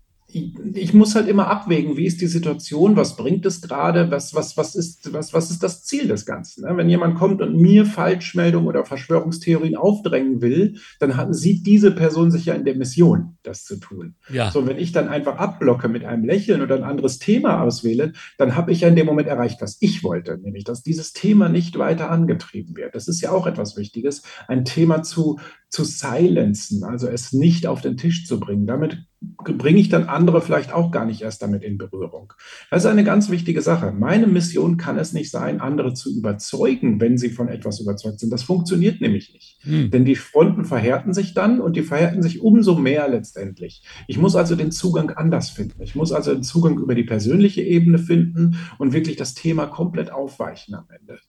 ich muss halt immer abwägen, wie ist die Situation, was bringt es gerade, was, was, was, ist, was, was ist das Ziel des Ganzen. Ne? Wenn jemand kommt und mir Falschmeldungen oder Verschwörungstheorien aufdrängen will, dann hat, sieht diese Person sich ja in der Mission, das zu tun. Ja. So, wenn ich dann einfach abblocke mit einem Lächeln oder ein anderes Thema auswähle, dann habe ich ja in dem Moment erreicht, was ich wollte, nämlich, dass dieses Thema nicht weiter angetrieben wird. Das ist ja auch etwas Wichtiges, ein Thema zu, zu silenzen, also es nicht auf den Tisch zu bringen. Damit bringe ich dann andere vielleicht auch gar nicht erst damit in Berührung. Das ist eine ganz wichtige Sache. Meine Mission kann es nicht sein, andere zu überzeugen, wenn sie von etwas überzeugt sind. Das funktioniert nämlich nicht. Hm. Denn die Fronten verhärten sich dann und die verhärten sich umso mehr letztendlich. Ich muss also den Zugang anders finden. Ich muss also den Zugang über die persönliche Ebene finden und wirklich das Thema komplett aufweichen am Ende.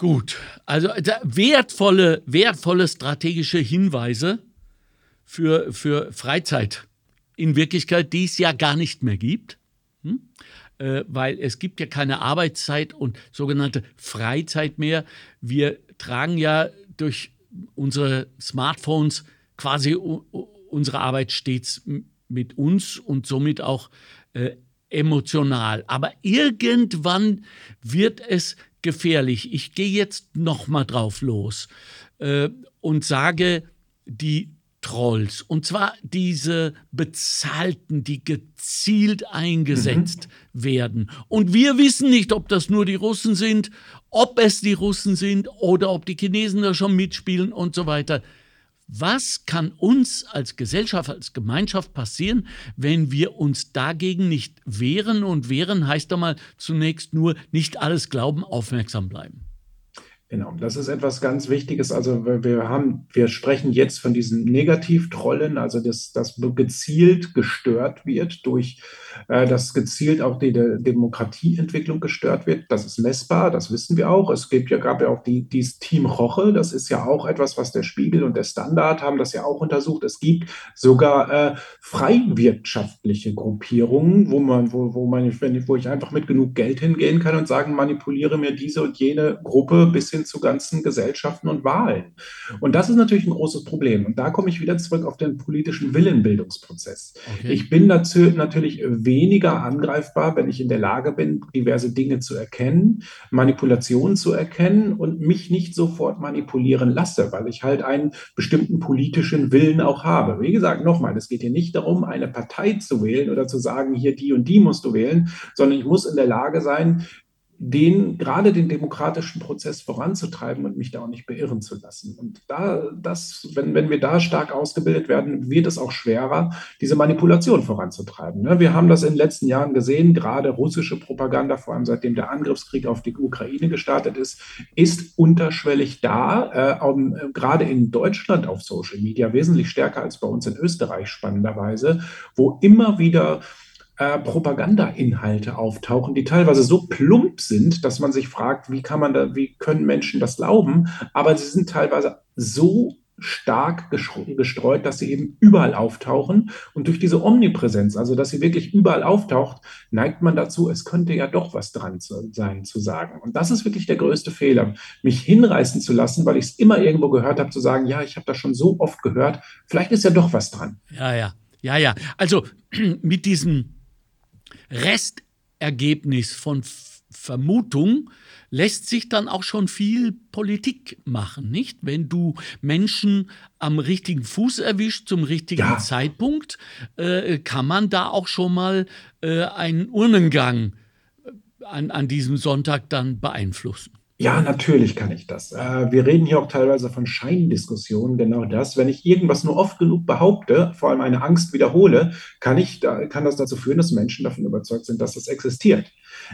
Gut, also wertvolle, wertvolle strategische Hinweise für, für Freizeit in Wirklichkeit, die es ja gar nicht mehr gibt. Hm? Äh, weil es gibt ja keine Arbeitszeit und sogenannte Freizeit mehr. Wir tragen ja durch unsere Smartphones quasi unsere Arbeit stets mit uns und somit auch äh, emotional. Aber irgendwann wird es gefährlich. Ich gehe jetzt noch mal drauf los äh, und sage, die Trolls. Und zwar diese bezahlten, die gezielt eingesetzt mhm. werden. Und wir wissen nicht, ob das nur die Russen sind, ob es die Russen sind oder ob die Chinesen da schon mitspielen und so weiter. Was kann uns als Gesellschaft, als Gemeinschaft passieren, wenn wir uns dagegen nicht wehren? Und wehren heißt einmal zunächst nur nicht alles glauben, aufmerksam bleiben. Genau, das ist etwas ganz Wichtiges. Also wir haben, wir sprechen jetzt von diesen Negativtrollen, also dass das gezielt gestört wird durch, äh, dass gezielt auch die, Demokratieentwicklung gestört wird. Das ist messbar, das wissen wir auch. Es gibt ja, gab ja auch die, dieses Team Roche, das ist ja auch etwas, was der Spiegel und der Standard haben das ja auch untersucht. Es gibt sogar äh, freiwirtschaftliche Gruppierungen, wo man, wo, wo man, wo ich einfach mit genug Geld hingehen kann und sagen, manipuliere mir diese und jene Gruppe bis hin hin zu ganzen Gesellschaften und Wahlen. Und das ist natürlich ein großes Problem. Und da komme ich wieder zurück auf den politischen Willenbildungsprozess. Okay. Ich bin dazu natürlich weniger angreifbar, wenn ich in der Lage bin, diverse Dinge zu erkennen, Manipulationen zu erkennen und mich nicht sofort manipulieren lasse, weil ich halt einen bestimmten politischen Willen auch habe. Wie gesagt, nochmal, es geht hier nicht darum, eine Partei zu wählen oder zu sagen, hier die und die musst du wählen, sondern ich muss in der Lage sein, den, gerade den demokratischen Prozess voranzutreiben und mich da auch nicht beirren zu lassen. Und da, das, wenn, wenn wir da stark ausgebildet werden, wird es auch schwerer, diese Manipulation voranzutreiben. Ne? Wir haben das in den letzten Jahren gesehen, gerade russische Propaganda, vor allem seitdem der Angriffskrieg auf die Ukraine gestartet ist, ist unterschwellig da, äh, um, äh, gerade in Deutschland auf Social Media, wesentlich stärker als bei uns in Österreich spannenderweise, wo immer wieder äh, Propagandainhalte auftauchen, die teilweise so plump sind, dass man sich fragt, wie kann man da, wie können Menschen das glauben? Aber sie sind teilweise so stark gestreut, dass sie eben überall auftauchen. Und durch diese Omnipräsenz, also dass sie wirklich überall auftaucht, neigt man dazu, es könnte ja doch was dran zu sein, zu sagen. Und das ist wirklich der größte Fehler, mich hinreißen zu lassen, weil ich es immer irgendwo gehört habe, zu sagen, ja, ich habe das schon so oft gehört, vielleicht ist ja doch was dran. Ja, ja, ja, ja. Also (clears throat) mit diesem Restergebnis von Vermutung lässt sich dann auch schon viel Politik machen, nicht? Wenn du Menschen am richtigen Fuß erwischt, zum richtigen ja. Zeitpunkt, äh, kann man da auch schon mal äh, einen Urnengang äh, an, an diesem Sonntag dann beeinflussen. Ja, natürlich kann ich das. Äh, wir reden hier auch teilweise von Scheindiskussionen, genau das. Wenn ich irgendwas nur oft genug behaupte, vor allem eine Angst wiederhole, kann, ich, kann das dazu führen, dass Menschen davon überzeugt sind, dass das existiert.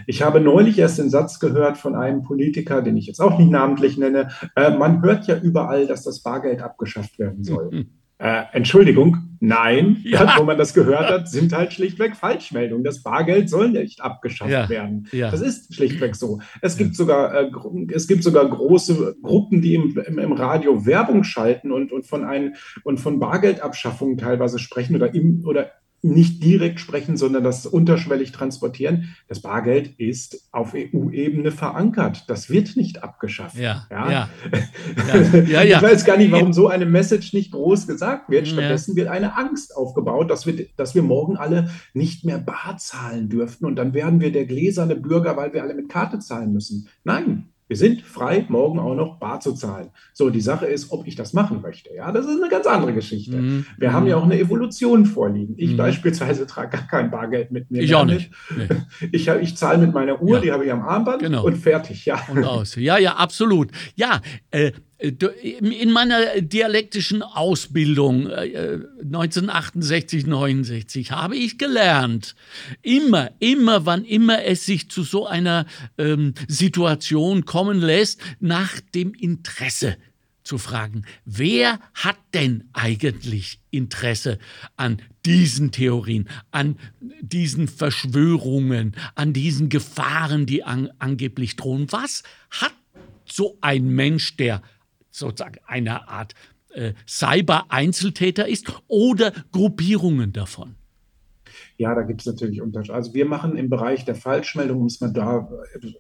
Ich habe neulich erst den Satz gehört von einem Politiker, den ich jetzt auch nicht namentlich nenne, äh, man hört ja überall, dass das Bargeld abgeschafft werden soll. (laughs) Äh, Entschuldigung, nein, (laughs) ja. wo man das gehört hat, sind halt schlichtweg Falschmeldungen. Das Bargeld soll nicht abgeschafft ja. werden. Ja. Das ist schlichtweg so. Es gibt sogar, äh, es gibt sogar große Gruppen, die im, im, im, Radio Werbung schalten und, und, von ein, und von Bargeldabschaffungen teilweise sprechen oder, im, oder nicht direkt sprechen, sondern das unterschwellig transportieren. Das Bargeld ist auf EU-Ebene verankert. Das wird nicht abgeschafft. Ja, ja. ja. (laughs) ja, ja ich weiß gar nicht, warum so eine Message nicht groß gesagt wird. Stattdessen wird eine Angst aufgebaut, dass wir, dass wir morgen alle nicht mehr bar zahlen dürften und dann werden wir der gläserne Bürger, weil wir alle mit Karte zahlen müssen. Nein, wir sind frei, morgen auch noch bar zu zahlen. So, die Sache ist, ob ich das machen möchte. Ja, das ist eine ganz andere Geschichte. Mhm. Wir haben ja auch eine Evolution vorliegen. Ich mhm. beispielsweise trage gar kein Bargeld mit mir. Ich auch nicht. Nee. (laughs) Ich, ich zahle mit meiner Uhr, ja. die habe ich am Armband genau. und fertig. Ja. Und aus. Ja, ja, absolut. Ja, äh, in meiner dialektischen Ausbildung 1968, äh, 69 habe ich gelernt, immer, immer, wann immer es sich zu so einer ähm, Situation kommen lässt, nach dem Interesse zu fragen, wer hat denn eigentlich Interesse an diesen Theorien, an diesen Verschwörungen, an diesen Gefahren, die an, angeblich drohen? Was hat so ein Mensch, der sozusagen eine Art äh, Cyber-Einzeltäter ist oder Gruppierungen davon? Ja, da gibt es natürlich Unterschiede. Also wir machen im Bereich der Falschmeldung, um es mal da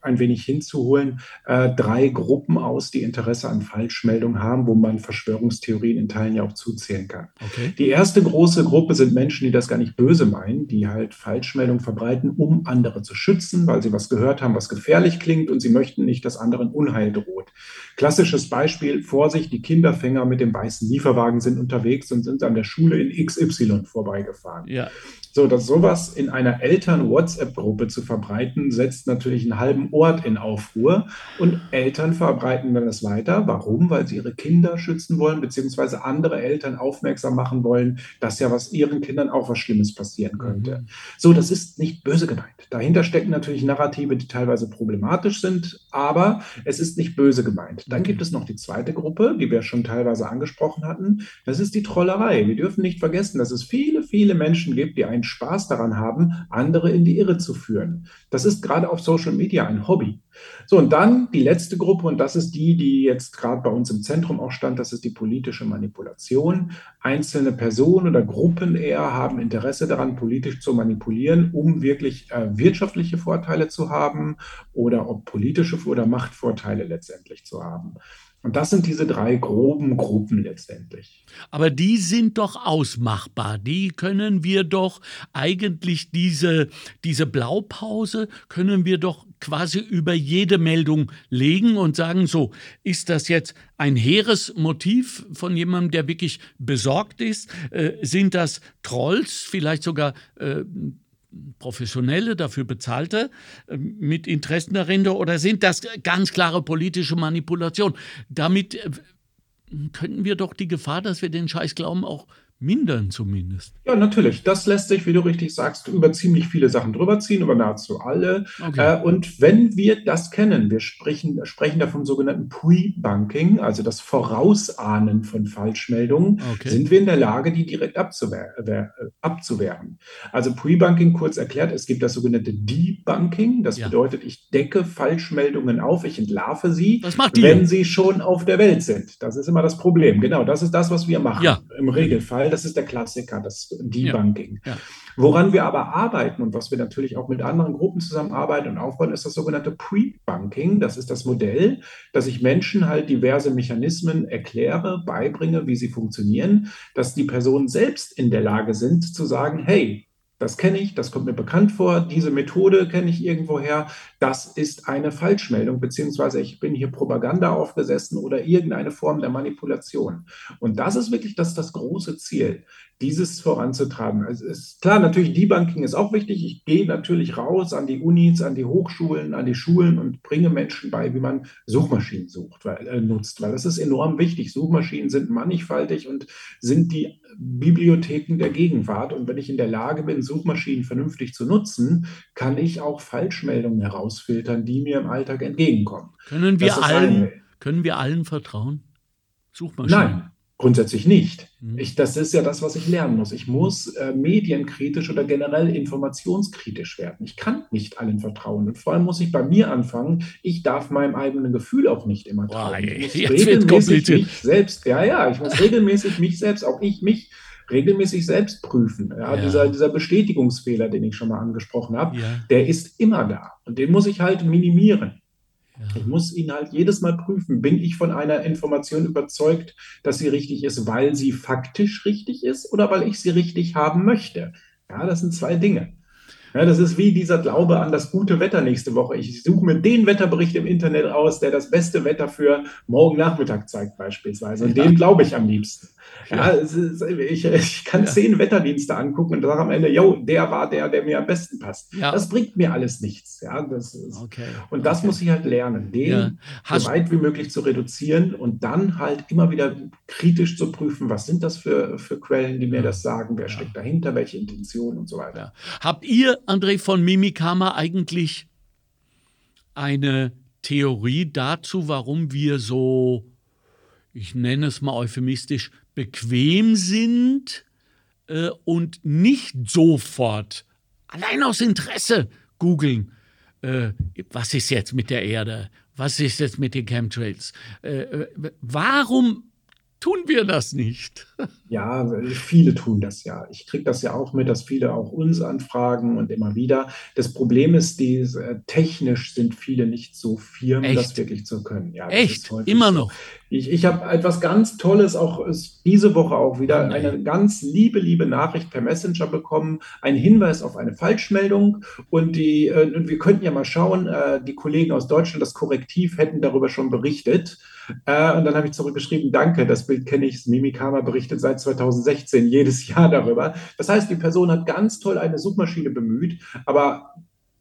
ein wenig hinzuholen, äh, drei Gruppen aus, die Interesse an Falschmeldungen haben, wo man Verschwörungstheorien in Teilen ja auch zuzählen kann. Okay. Die erste große Gruppe sind Menschen, die das gar nicht böse meinen, die halt Falschmeldungen verbreiten, um andere zu schützen, weil sie was gehört haben, was gefährlich klingt und sie möchten nicht, dass anderen Unheil droht. Klassisches Beispiel, Vorsicht, die Kinderfänger mit dem weißen Lieferwagen sind unterwegs und sind an der Schule in XY vorbeigefahren. Ja. So, dass sowas in einer Eltern-WhatsApp-Gruppe zu verbreiten, setzt natürlich einen halben Ort in Aufruhr. Und Eltern verbreiten dann das weiter. Warum? Weil sie ihre Kinder schützen wollen, beziehungsweise andere Eltern aufmerksam machen wollen, dass ja was ihren Kindern auch was Schlimmes passieren könnte. Mhm. So, das ist nicht böse gemeint. Dahinter stecken natürlich Narrative, die teilweise problematisch sind, aber es ist nicht böse gemeint. Dann gibt es noch die zweite Gruppe, die wir schon teilweise angesprochen hatten. Das ist die Trollerei. Wir dürfen nicht vergessen, dass es viele, viele Menschen gibt, die einen Spaß daran haben, andere in die Irre zu führen. Das ist gerade auf Social Media ein Hobby. So, und dann die letzte Gruppe, und das ist die, die jetzt gerade bei uns im Zentrum auch stand, das ist die politische Manipulation. Einzelne Personen oder Gruppen eher haben Interesse daran, politisch zu manipulieren, um wirklich äh, wirtschaftliche Vorteile zu haben oder ob politische oder Machtvorteile letztendlich zu haben. Und das sind diese drei groben Gruppen letztendlich. Aber die sind doch ausmachbar. Die können wir doch eigentlich diese, diese Blaupause können wir doch quasi über jede Meldung legen und sagen, so, ist das jetzt ein hehres Motiv von jemandem, der wirklich besorgt ist? Äh, sind das Trolls, vielleicht sogar äh, professionelle, dafür bezahlte, ähm, mit Interessen darin oder sind das ganz klare politische Manipulation? Damit äh, könnten wir doch die Gefahr, dass wir den Scheiß glauben, auch mindern zumindest. Ja, natürlich. Das lässt sich, wie du richtig sagst, über ziemlich viele Sachen drüber ziehen, über nahezu alle. Okay. Äh, und wenn wir das kennen, wir sprechen, sprechen da vom sogenannten Pre-Bunking, also das Vorausahnen von Falschmeldungen, okay. sind wir in der Lage, die direkt abzuwehr, äh, abzuwehren. Also Pre-Bunking, kurz erklärt, es gibt das sogenannte Debunking. Das ja. bedeutet, ich decke Falschmeldungen auf, ich entlarve sie, wenn sie schon auf der Welt sind. Das ist immer das Problem. Genau, das ist das, was wir machen ja. im Regelfall. Fall. Das ist der Klassiker, das Debunking. Ja. Ja. Woran wir aber arbeiten und was wir natürlich auch mit anderen Gruppen zusammenarbeiten und aufbauen, ist das sogenannte Pre-Bunking. Das ist das Modell, dass ich Menschen halt diverse Mechanismen erkläre, beibringe, wie sie funktionieren, dass die Personen selbst in der Lage sind zu sagen, hey, das kenne ich, das kommt mir bekannt vor, diese Methode kenne ich irgendwoher, das ist eine Falschmeldung, beziehungsweise ich bin hier Propaganda aufgesessen oder irgendeine Form der Manipulation. Und das ist wirklich das, das große Ziel, dieses voranzutreiben. Also ist klar, natürlich Debunking ist auch wichtig. Ich gehe natürlich raus an die Unis, an die Hochschulen, an die Schulen und bringe Menschen bei, wie man Suchmaschinen sucht, weil, äh, nutzt, weil das ist enorm wichtig. Suchmaschinen sind mannigfaltig und sind die Bibliotheken der Gegenwart. Und wenn ich in der Lage bin, Suchmaschinen vernünftig zu nutzen, kann ich auch Falschmeldungen herausfiltern, die mir im Alltag entgegenkommen. Können wir allen, können wir allen vertrauen? Suchmaschinen? Nein. Grundsätzlich nicht. Mhm. Ich, das ist ja das, was ich lernen muss. Ich muss äh, medienkritisch oder generell informationskritisch werden. Ich kann nicht allen vertrauen. Und vor allem muss ich bei mir anfangen. Ich darf meinem eigenen Gefühl auch nicht immer trauen. ich muss regelmäßig mich selbst, ja, ja, ich muss regelmäßig mich selbst, auch ich mich regelmäßig selbst prüfen. Ja, ja. Dieser, dieser Bestätigungsfehler, den ich schon mal angesprochen habe, ja. der ist immer da. Und den muss ich halt minimieren. Ja. Ich muss ihn halt jedes Mal prüfen, bin ich von einer Information überzeugt, dass sie richtig ist, weil sie faktisch richtig ist oder weil ich sie richtig haben möchte. Ja, das sind zwei Dinge. Ja, das ist wie dieser Glaube an das gute Wetter nächste Woche. Ich suche mir den Wetterbericht im Internet aus, der das beste Wetter für morgen Nachmittag zeigt, beispielsweise. Und ja. dem glaube ich am liebsten. Ja, ist, ich, ich, kann ja. zehn Wetterdienste angucken und sage am Ende, yo, der war der, der mir am besten passt. Ja. Das bringt mir alles nichts. Ja, das ist, okay. Und das okay. muss ich halt lernen, den so weit wie möglich zu reduzieren und dann halt immer wieder kritisch zu prüfen, was sind das für, für Quellen, die mir das sagen, wer steckt dahinter, welche Intention und so weiter. Habt ihr, André von Mimikama, eigentlich eine Theorie dazu, warum wir so, ich nenne es mal euphemistisch, bequem sind äh, und nicht sofort, allein aus Interesse, googeln, äh, was ist jetzt mit der Erde, was ist jetzt mit den Chemtrails. Äh, äh warum tun wir das nicht? (laughs) Ja, viele tun das ja. Ich kriege das ja auch mit, dass viele auch uns anfragen und immer wieder. Das Problem ist, die, äh, technisch sind viele nicht so firm, Echt? das wirklich zu können. Ja, Echt? Immer noch? Ich, ich habe etwas ganz Tolles, auch diese Woche auch wieder, oh eine ganz liebe, liebe Nachricht per Messenger bekommen, ein Hinweis auf eine Falschmeldung. Und, die, äh, und wir könnten ja mal schauen, äh, die Kollegen aus Deutschland, das Korrektiv, hätten darüber schon berichtet. Äh, und dann habe ich zurückgeschrieben, danke, das Bild kenne ich, Mimikama berichtet seit 2016 jedes Jahr darüber. Das heißt, die Person hat ganz toll eine Suchmaschine bemüht, aber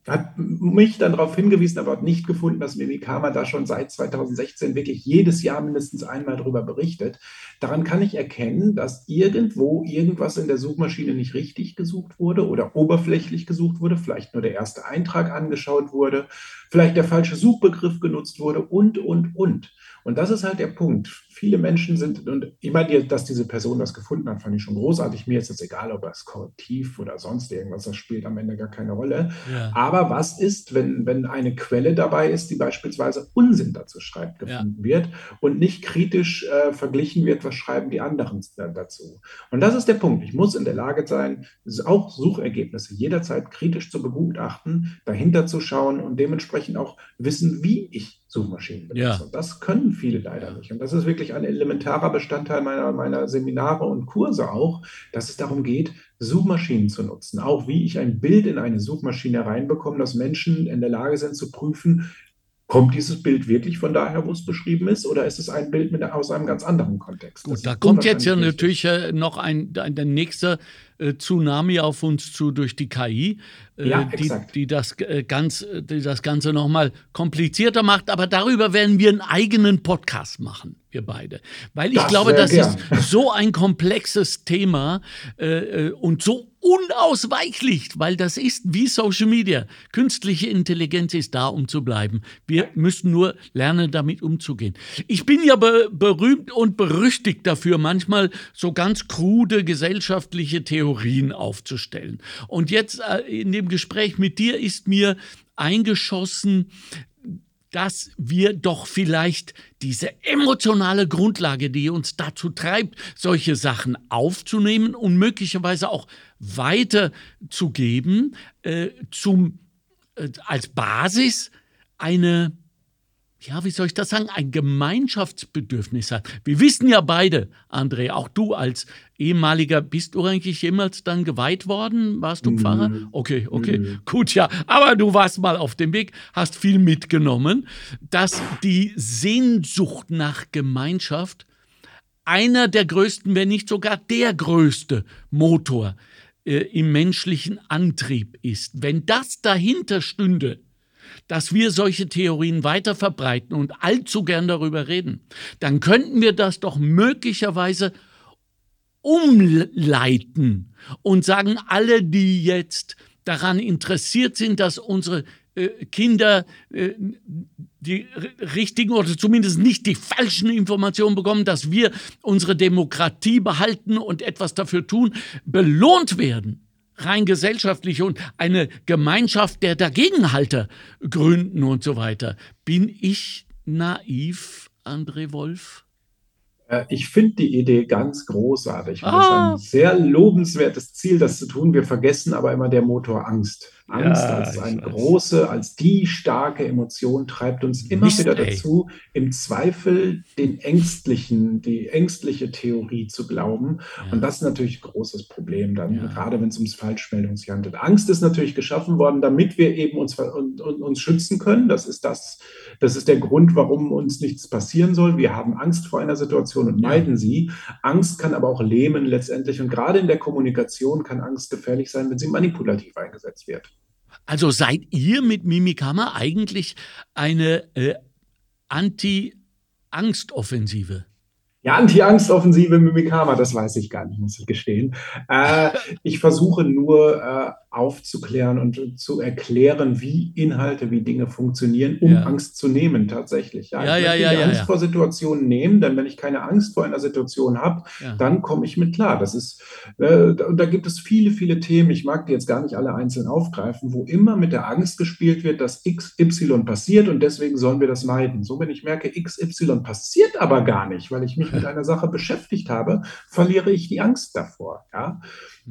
hat mich dann darauf hingewiesen, aber hat nicht gefunden, dass Mimikama da schon seit 2016 wirklich jedes Jahr mindestens einmal darüber berichtet. Daran kann ich erkennen, dass irgendwo irgendwas in der Suchmaschine nicht richtig gesucht wurde oder oberflächlich gesucht wurde, vielleicht nur der erste Eintrag angeschaut wurde, vielleicht der falsche Suchbegriff genutzt wurde und, und, und. Und das ist halt der Punkt. Viele Menschen sind, und ich meine, dass diese Person das gefunden hat, fand ich schon großartig. Mir ist es egal, ob das Korrektiv oder sonst irgendwas, das spielt am Ende gar keine Rolle. Ja. Aber was ist, wenn, wenn eine Quelle dabei ist, die beispielsweise Unsinn dazu schreibt, gefunden ja. wird und nicht kritisch äh, verglichen wird, was schreiben die anderen dazu? Und das ist der Punkt. Ich muss in der Lage sein, auch Suchergebnisse jederzeit kritisch zu begutachten, dahinter zu schauen und dementsprechend auch wissen, wie ich Suchmaschinen benutze. Ja. Und das können viele leider nicht. Und das ist wirklich ein elementarer Bestandteil meiner, meiner Seminare und Kurse auch, dass es darum geht, Suchmaschinen zu nutzen. Auch wie ich ein Bild in eine Suchmaschine reinbekomme, dass Menschen in der Lage sind zu prüfen, Kommt dieses Bild wirklich von daher, wo es beschrieben ist, oder ist es ein Bild mit, aus einem ganz anderen Kontext? Gut, da kommt jetzt ja natürlich äh, noch ein, ein, der nächste äh, Tsunami auf uns zu durch die KI, äh, ja, die, die, das, äh, ganz, die das Ganze nochmal komplizierter macht. Aber darüber werden wir einen eigenen Podcast machen, wir beide. Weil ich das glaube, das gern. ist (laughs) so ein komplexes Thema äh, und so unausweichlich, weil das ist wie Social Media. Künstliche Intelligenz ist da, um zu bleiben. Wir müssen nur lernen, damit umzugehen. Ich bin ja be berühmt und berüchtigt dafür, manchmal so ganz krude gesellschaftliche Theorien aufzustellen. Und jetzt äh, in dem Gespräch mit dir ist mir eingeschossen, dass wir doch vielleicht diese emotionale Grundlage, die uns dazu treibt, solche Sachen aufzunehmen und möglicherweise auch weiterzugeben, äh, zum, äh, als Basis eine ja, wie soll ich das sagen, ein Gemeinschaftsbedürfnis hat. Wir wissen ja beide, André, auch du als ehemaliger, bist du eigentlich jemals dann geweiht worden? Warst du mhm. Pfarrer? Okay, okay, mhm. gut, ja. Aber du warst mal auf dem Weg, hast viel mitgenommen, dass die Sehnsucht nach Gemeinschaft einer der größten, wenn nicht sogar der größte Motor äh, im menschlichen Antrieb ist. Wenn das dahinter stünde, dass wir solche Theorien weiter verbreiten und allzu gern darüber reden, dann könnten wir das doch möglicherweise umleiten und sagen, alle, die jetzt daran interessiert sind, dass unsere äh, Kinder äh, die richtigen oder zumindest nicht die falschen Informationen bekommen, dass wir unsere Demokratie behalten und etwas dafür tun, belohnt werden rein gesellschaftlich und eine Gemeinschaft der Dagegenhalter gründen und so weiter. Bin ich naiv, André Wolf? Äh, ich finde die Idee ganz großartig. Ah. Das ist ein sehr lobenswertes Ziel, das zu tun. Wir vergessen aber immer der Motor Angst. Angst ja, als eine große, als die starke Emotion treibt uns immer Mist, wieder dazu, im Zweifel den ängstlichen, die ängstliche Theorie zu glauben. Ja. Und das ist natürlich ein großes Problem dann, ja. gerade wenn es ums Falschmeldung handelt. Angst ist natürlich geschaffen worden, damit wir eben uns, und, und, uns schützen können. Das ist das, das ist der Grund, warum uns nichts passieren soll. Wir haben Angst vor einer Situation und meiden sie. Angst kann aber auch lähmen letztendlich. Und gerade in der Kommunikation kann Angst gefährlich sein, wenn sie manipulativ eingesetzt wird. Also seid ihr mit Mimikama eigentlich eine äh, Anti-Angst-Offensive? Ja, Anti-Angst-Offensive Mimikama, das weiß ich gar nicht, muss ich gestehen. Äh, ich versuche nur äh, aufzuklären und zu erklären, wie Inhalte, wie Dinge funktionieren, um ja. Angst zu nehmen tatsächlich. Ja, ja, ich ja, ja, Angst vor Situationen nehmen, denn wenn ich keine Angst vor einer Situation habe, dann komme ich mit klar. Das ist, äh, da, da gibt es viele, viele Themen. Ich mag die jetzt gar nicht alle einzeln aufgreifen, wo immer mit der Angst gespielt wird, dass XY passiert und deswegen sollen wir das meiden. So, wenn ich merke, XY passiert aber gar nicht, weil ich mich mit (laughs) einer Sache beschäftigt habe, verliere ich die Angst davor. Ja?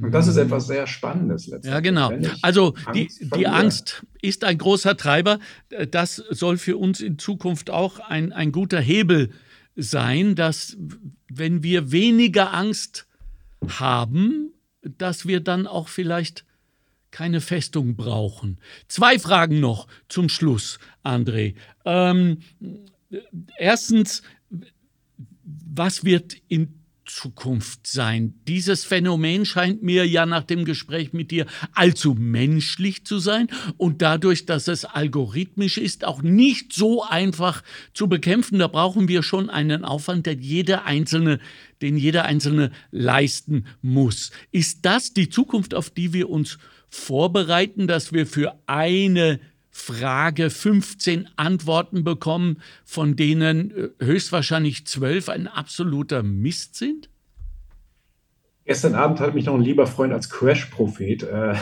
Und das ist mhm. etwas sehr Spannendes letztendlich. Ja, genau. Also die, die Angst ist ein großer Treiber. Das soll für uns in Zukunft auch ein, ein guter Hebel sein, dass wenn wir weniger Angst haben, dass wir dann auch vielleicht keine Festung brauchen. Zwei Fragen noch zum Schluss, André. Ähm, erstens, was wird in Zukunft sein? Dieses Phänomen scheint mir ja nach dem Gespräch mit dir allzu menschlich zu sein und dadurch, dass es algorithmisch ist, auch nicht so einfach zu bekämpfen. Da brauchen wir schon einen Aufwand, der jeder einzelne, den jeder einzelne leisten muss. Ist das die Zukunft, auf die wir uns vorbereiten, dass wir für eine Frage 15 Antworten bekommen, von denen äh, höchstwahrscheinlich zwölf ein absoluter Mist sind? Gestern Abend hat mich noch ein lieber Freund als Crash-Prophet äh,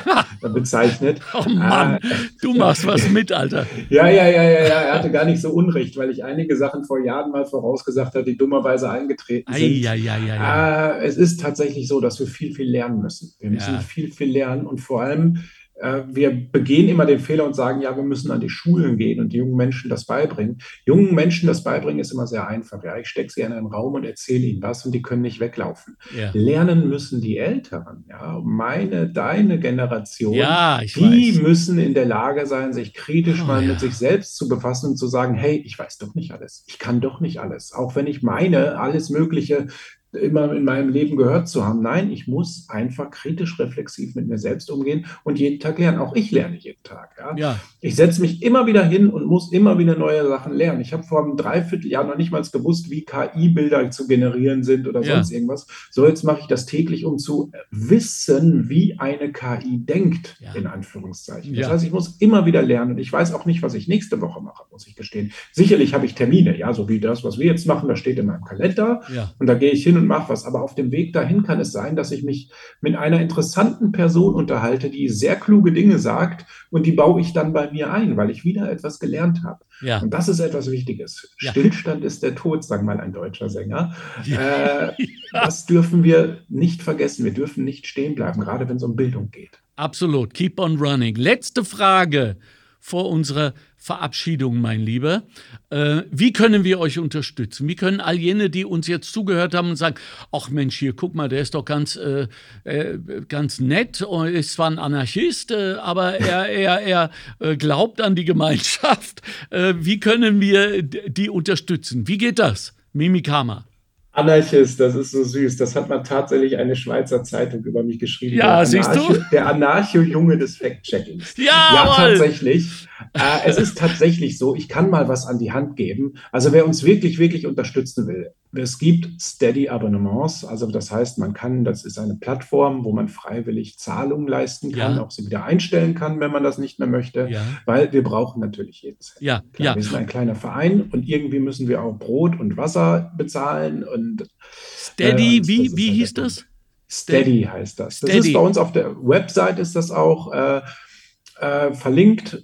(laughs) bezeichnet. oh Mann, äh, du machst was mit, Alter. (laughs) ja, ja, ja, ja, ja, er hatte gar nicht so Unrecht, weil ich einige Sachen vor Jahren mal vorausgesagt habe, die dummerweise eingetreten sind. ja, ja, ja, ja. Äh, es ist tatsächlich so, dass wir viel, viel lernen müssen. Wir müssen ja. viel, viel lernen und vor allem wir begehen immer den Fehler und sagen, ja, wir müssen an die Schulen gehen und die jungen Menschen das beibringen. Jungen Menschen das beibringen ist immer sehr einfach. Ja, ich stecke sie in einen Raum und erzähle ihnen was und die können nicht weglaufen. Ja. Lernen müssen die Älteren, ja, meine, deine Generation, ja, die weiß. müssen in der Lage sein, sich kritisch oh, mal mit sich selbst zu befassen und zu sagen, hey, ich weiß doch nicht alles. Ich kann doch nicht alles. Auch wenn ich meine, alles Mögliche immer in meinem Leben gehört zu haben. Nein, ich muss einfach kritisch reflexiv mit mir selbst umgehen und jeden Tag lernen. Auch ich lerne jeden Tag. Ja? ja. Ich setze mich immer wieder hin und muss immer wieder neue Sachen lernen. Ich habe vor einem Dreivierteljahr noch nicht mal gewusst, wie KI-Bilder zu generieren sind oder ja. sonst irgendwas. So, jetzt mache ich das täglich, um zu wissen, wie eine KI denkt, ja. in Anführungszeichen. Das heißt, ich muss immer wieder lernen und ich weiß auch nicht, was ich nächste Woche mache, muss ich gestehen. Sicherlich habe ich Termine, ja, so wie das, was wir jetzt machen, das steht in meinem Kalender und da gehe ich hin und mache was. Aber auf dem Weg dahin kann es sein, dass ich mich mit einer interessanten Person unterhalte, die sehr kluge Dinge sagt und die baue ich dann bei mir ein, weil ich wieder etwas gelernt habe. Ja. Und das ist etwas Wichtiges. Ja. Stillstand ist der Tod, sagt mal ein deutscher Sänger. Ja. Äh, (laughs) das dürfen wir nicht vergessen. Wir dürfen nicht stehen bleiben, gerade wenn es um Bildung geht. Absolut. Keep on running. Letzte Frage vor unserer Verabschiedung, mein Lieber. Äh, wie können wir euch unterstützen? Wie können all jene, die uns jetzt zugehört haben und sagen, ach Mensch, hier, guck mal, der ist doch ganz, äh, äh, ganz nett und ist zwar ein Anarchist, äh, aber (laughs) er, er, er äh, glaubt an die Gemeinschaft. Äh, wie können wir die unterstützen? Wie geht das? Mimikama. Anarchist, das ist so süß. Das hat mal tatsächlich eine Schweizer Zeitung über mich geschrieben. Ja, der siehst Anarcho, du? Der Anarcho-Junge des Fact-Checkings. (laughs) Ja, ja tatsächlich. Äh, es ist tatsächlich so, ich kann mal was an die Hand geben. Also wer uns wirklich, wirklich unterstützen will, es gibt Steady-Abonnements, also das heißt, man kann, das ist eine Plattform, wo man freiwillig Zahlungen leisten kann, Ja. auch sie wieder einstellen kann, wenn man das nicht mehr möchte, Ja. weil wir brauchen natürlich jedes Cent. Ja, Klar, ja. Wir sind ein kleiner Verein und irgendwie müssen wir auch Brot und Wasser bezahlen und Steady, Äh, das wie, wie halt hieß das? Steady heißt das. Das Steady. ist bei uns auf der Website ist das auch äh, äh, verlinkt.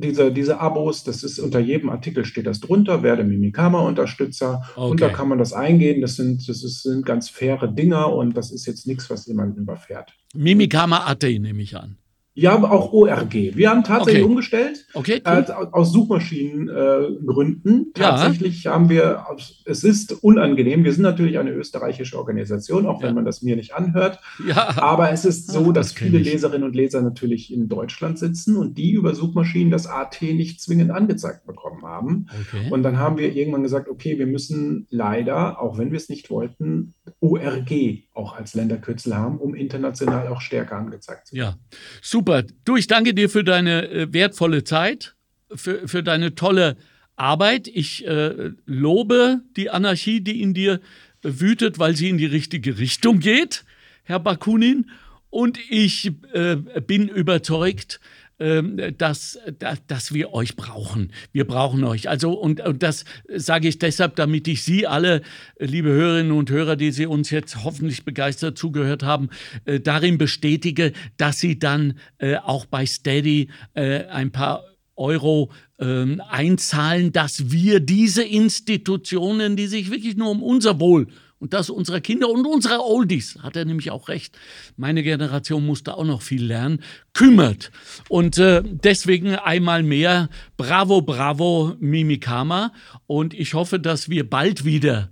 Diese, diese Abos, das ist unter jedem Artikel steht das drunter, werde Mimikama-Unterstützer und da Okay. kann man das eingehen. Das sind, das ist, sind ganz faire Dinger und das ist jetzt nichts, was jemanden überfährt. Mimikama Ate nehme ich an. Ja, aber auch ORG. Wir haben tatsächlich Okay. umgestellt. Okay, Äh, cool. aus Suchmaschinengründen. Äh, Gründen. Ja. Tatsächlich haben wir, es ist unangenehm. Wir sind natürlich eine österreichische Organisation, auch wenn Ja. man das mir nicht anhört. Ja, Aber es ist so, dass das viele ich. Leserinnen und Leser natürlich in Deutschland sitzen und die über Suchmaschinen das AT nicht zwingend angezeigt bekommen haben. okay. Und dann haben wir irgendwann gesagt, okay, wir müssen leider, auch wenn wir es nicht wollten, ORG auch als Länderkürzel haben, um international auch stärker angezeigt zu werden. Ja, super. Du, ich danke dir für deine äh, wertvolle Zeit, für, für deine tolle Arbeit. Ich äh, lobe die Anarchie, die in dir wütet, weil sie in die richtige Richtung geht, Herr Bakunin. Und ich äh, bin überzeugt, dass, dass, dass wir euch brauchen. Wir brauchen euch. Also, und, und das sage ich deshalb, damit ich Sie alle, äh, liebe Hörerinnen und Hörer, die Sie uns jetzt hoffentlich begeistert zugehört haben, äh, darin bestätige, dass Sie dann äh, auch bei Steady äh, ein paar Euro ähm, einzahlen, dass wir diese Institutionen, die sich wirklich nur um unser Wohl und das unserer Kinder und unserer Oldies, hat er nämlich auch recht, meine Generation musste auch noch viel lernen, kümmert. Und äh, deswegen einmal mehr Bravo, Bravo, Mimikama. Und ich hoffe, dass wir bald wieder,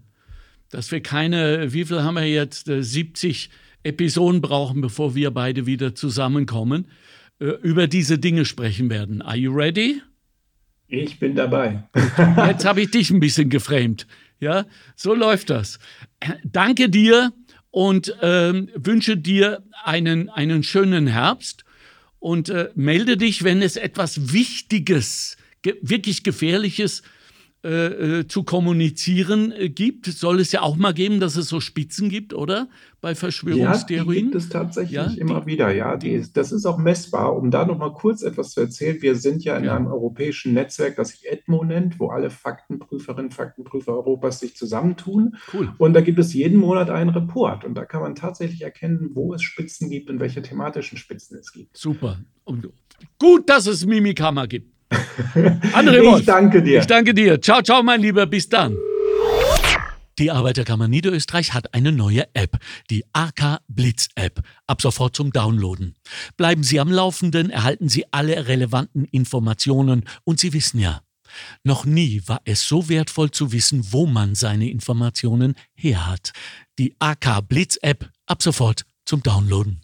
dass wir keine, wie viel haben wir jetzt, äh, 70 Episoden brauchen, bevor wir beide wieder zusammenkommen, äh, über diese Dinge sprechen werden. Are you ready? Ich bin dabei. Jetzt habe ich dich ein bisschen geframed. Ja, so läuft das. Danke dir und ähm, wünsche dir einen, einen schönen Herbst und äh, melde dich, wenn es etwas Wichtiges, ge wirklich Gefährliches äh, äh, zu kommunizieren äh, gibt. Soll es ja auch mal geben, dass es so Spitzen gibt, oder? Bei Ja, die Verschwörungstheorien. gibt es tatsächlich Ja, immer wieder. Ja, die ist, das ist auch messbar. Um da noch mal kurz etwas zu erzählen: Wir sind ja in Ja. einem europäischen Netzwerk, das sich ETMO nennt, wo alle Faktenprüferinnen, Faktenprüfer Europas sich zusammentun. Cool. Und da gibt es jeden Monat einen Report. Und da kann man tatsächlich erkennen, wo es Spitzen gibt und welche thematischen Spitzen es gibt. Super. Und gut, dass es Mimikama gibt. André (laughs) Wolf. Ich danke dir. Ich danke dir. Ciao, ciao, mein Lieber. Bis dann. Die Arbeiterkammer Niederösterreich hat eine neue App, die AK Blitz App, ab sofort zum Downloaden. Bleiben Sie am Laufenden, erhalten Sie alle relevanten Informationen und Sie wissen ja, noch nie war es so wertvoll zu wissen, wo man seine Informationen her hat. Die AK Blitz App, ab sofort zum Downloaden.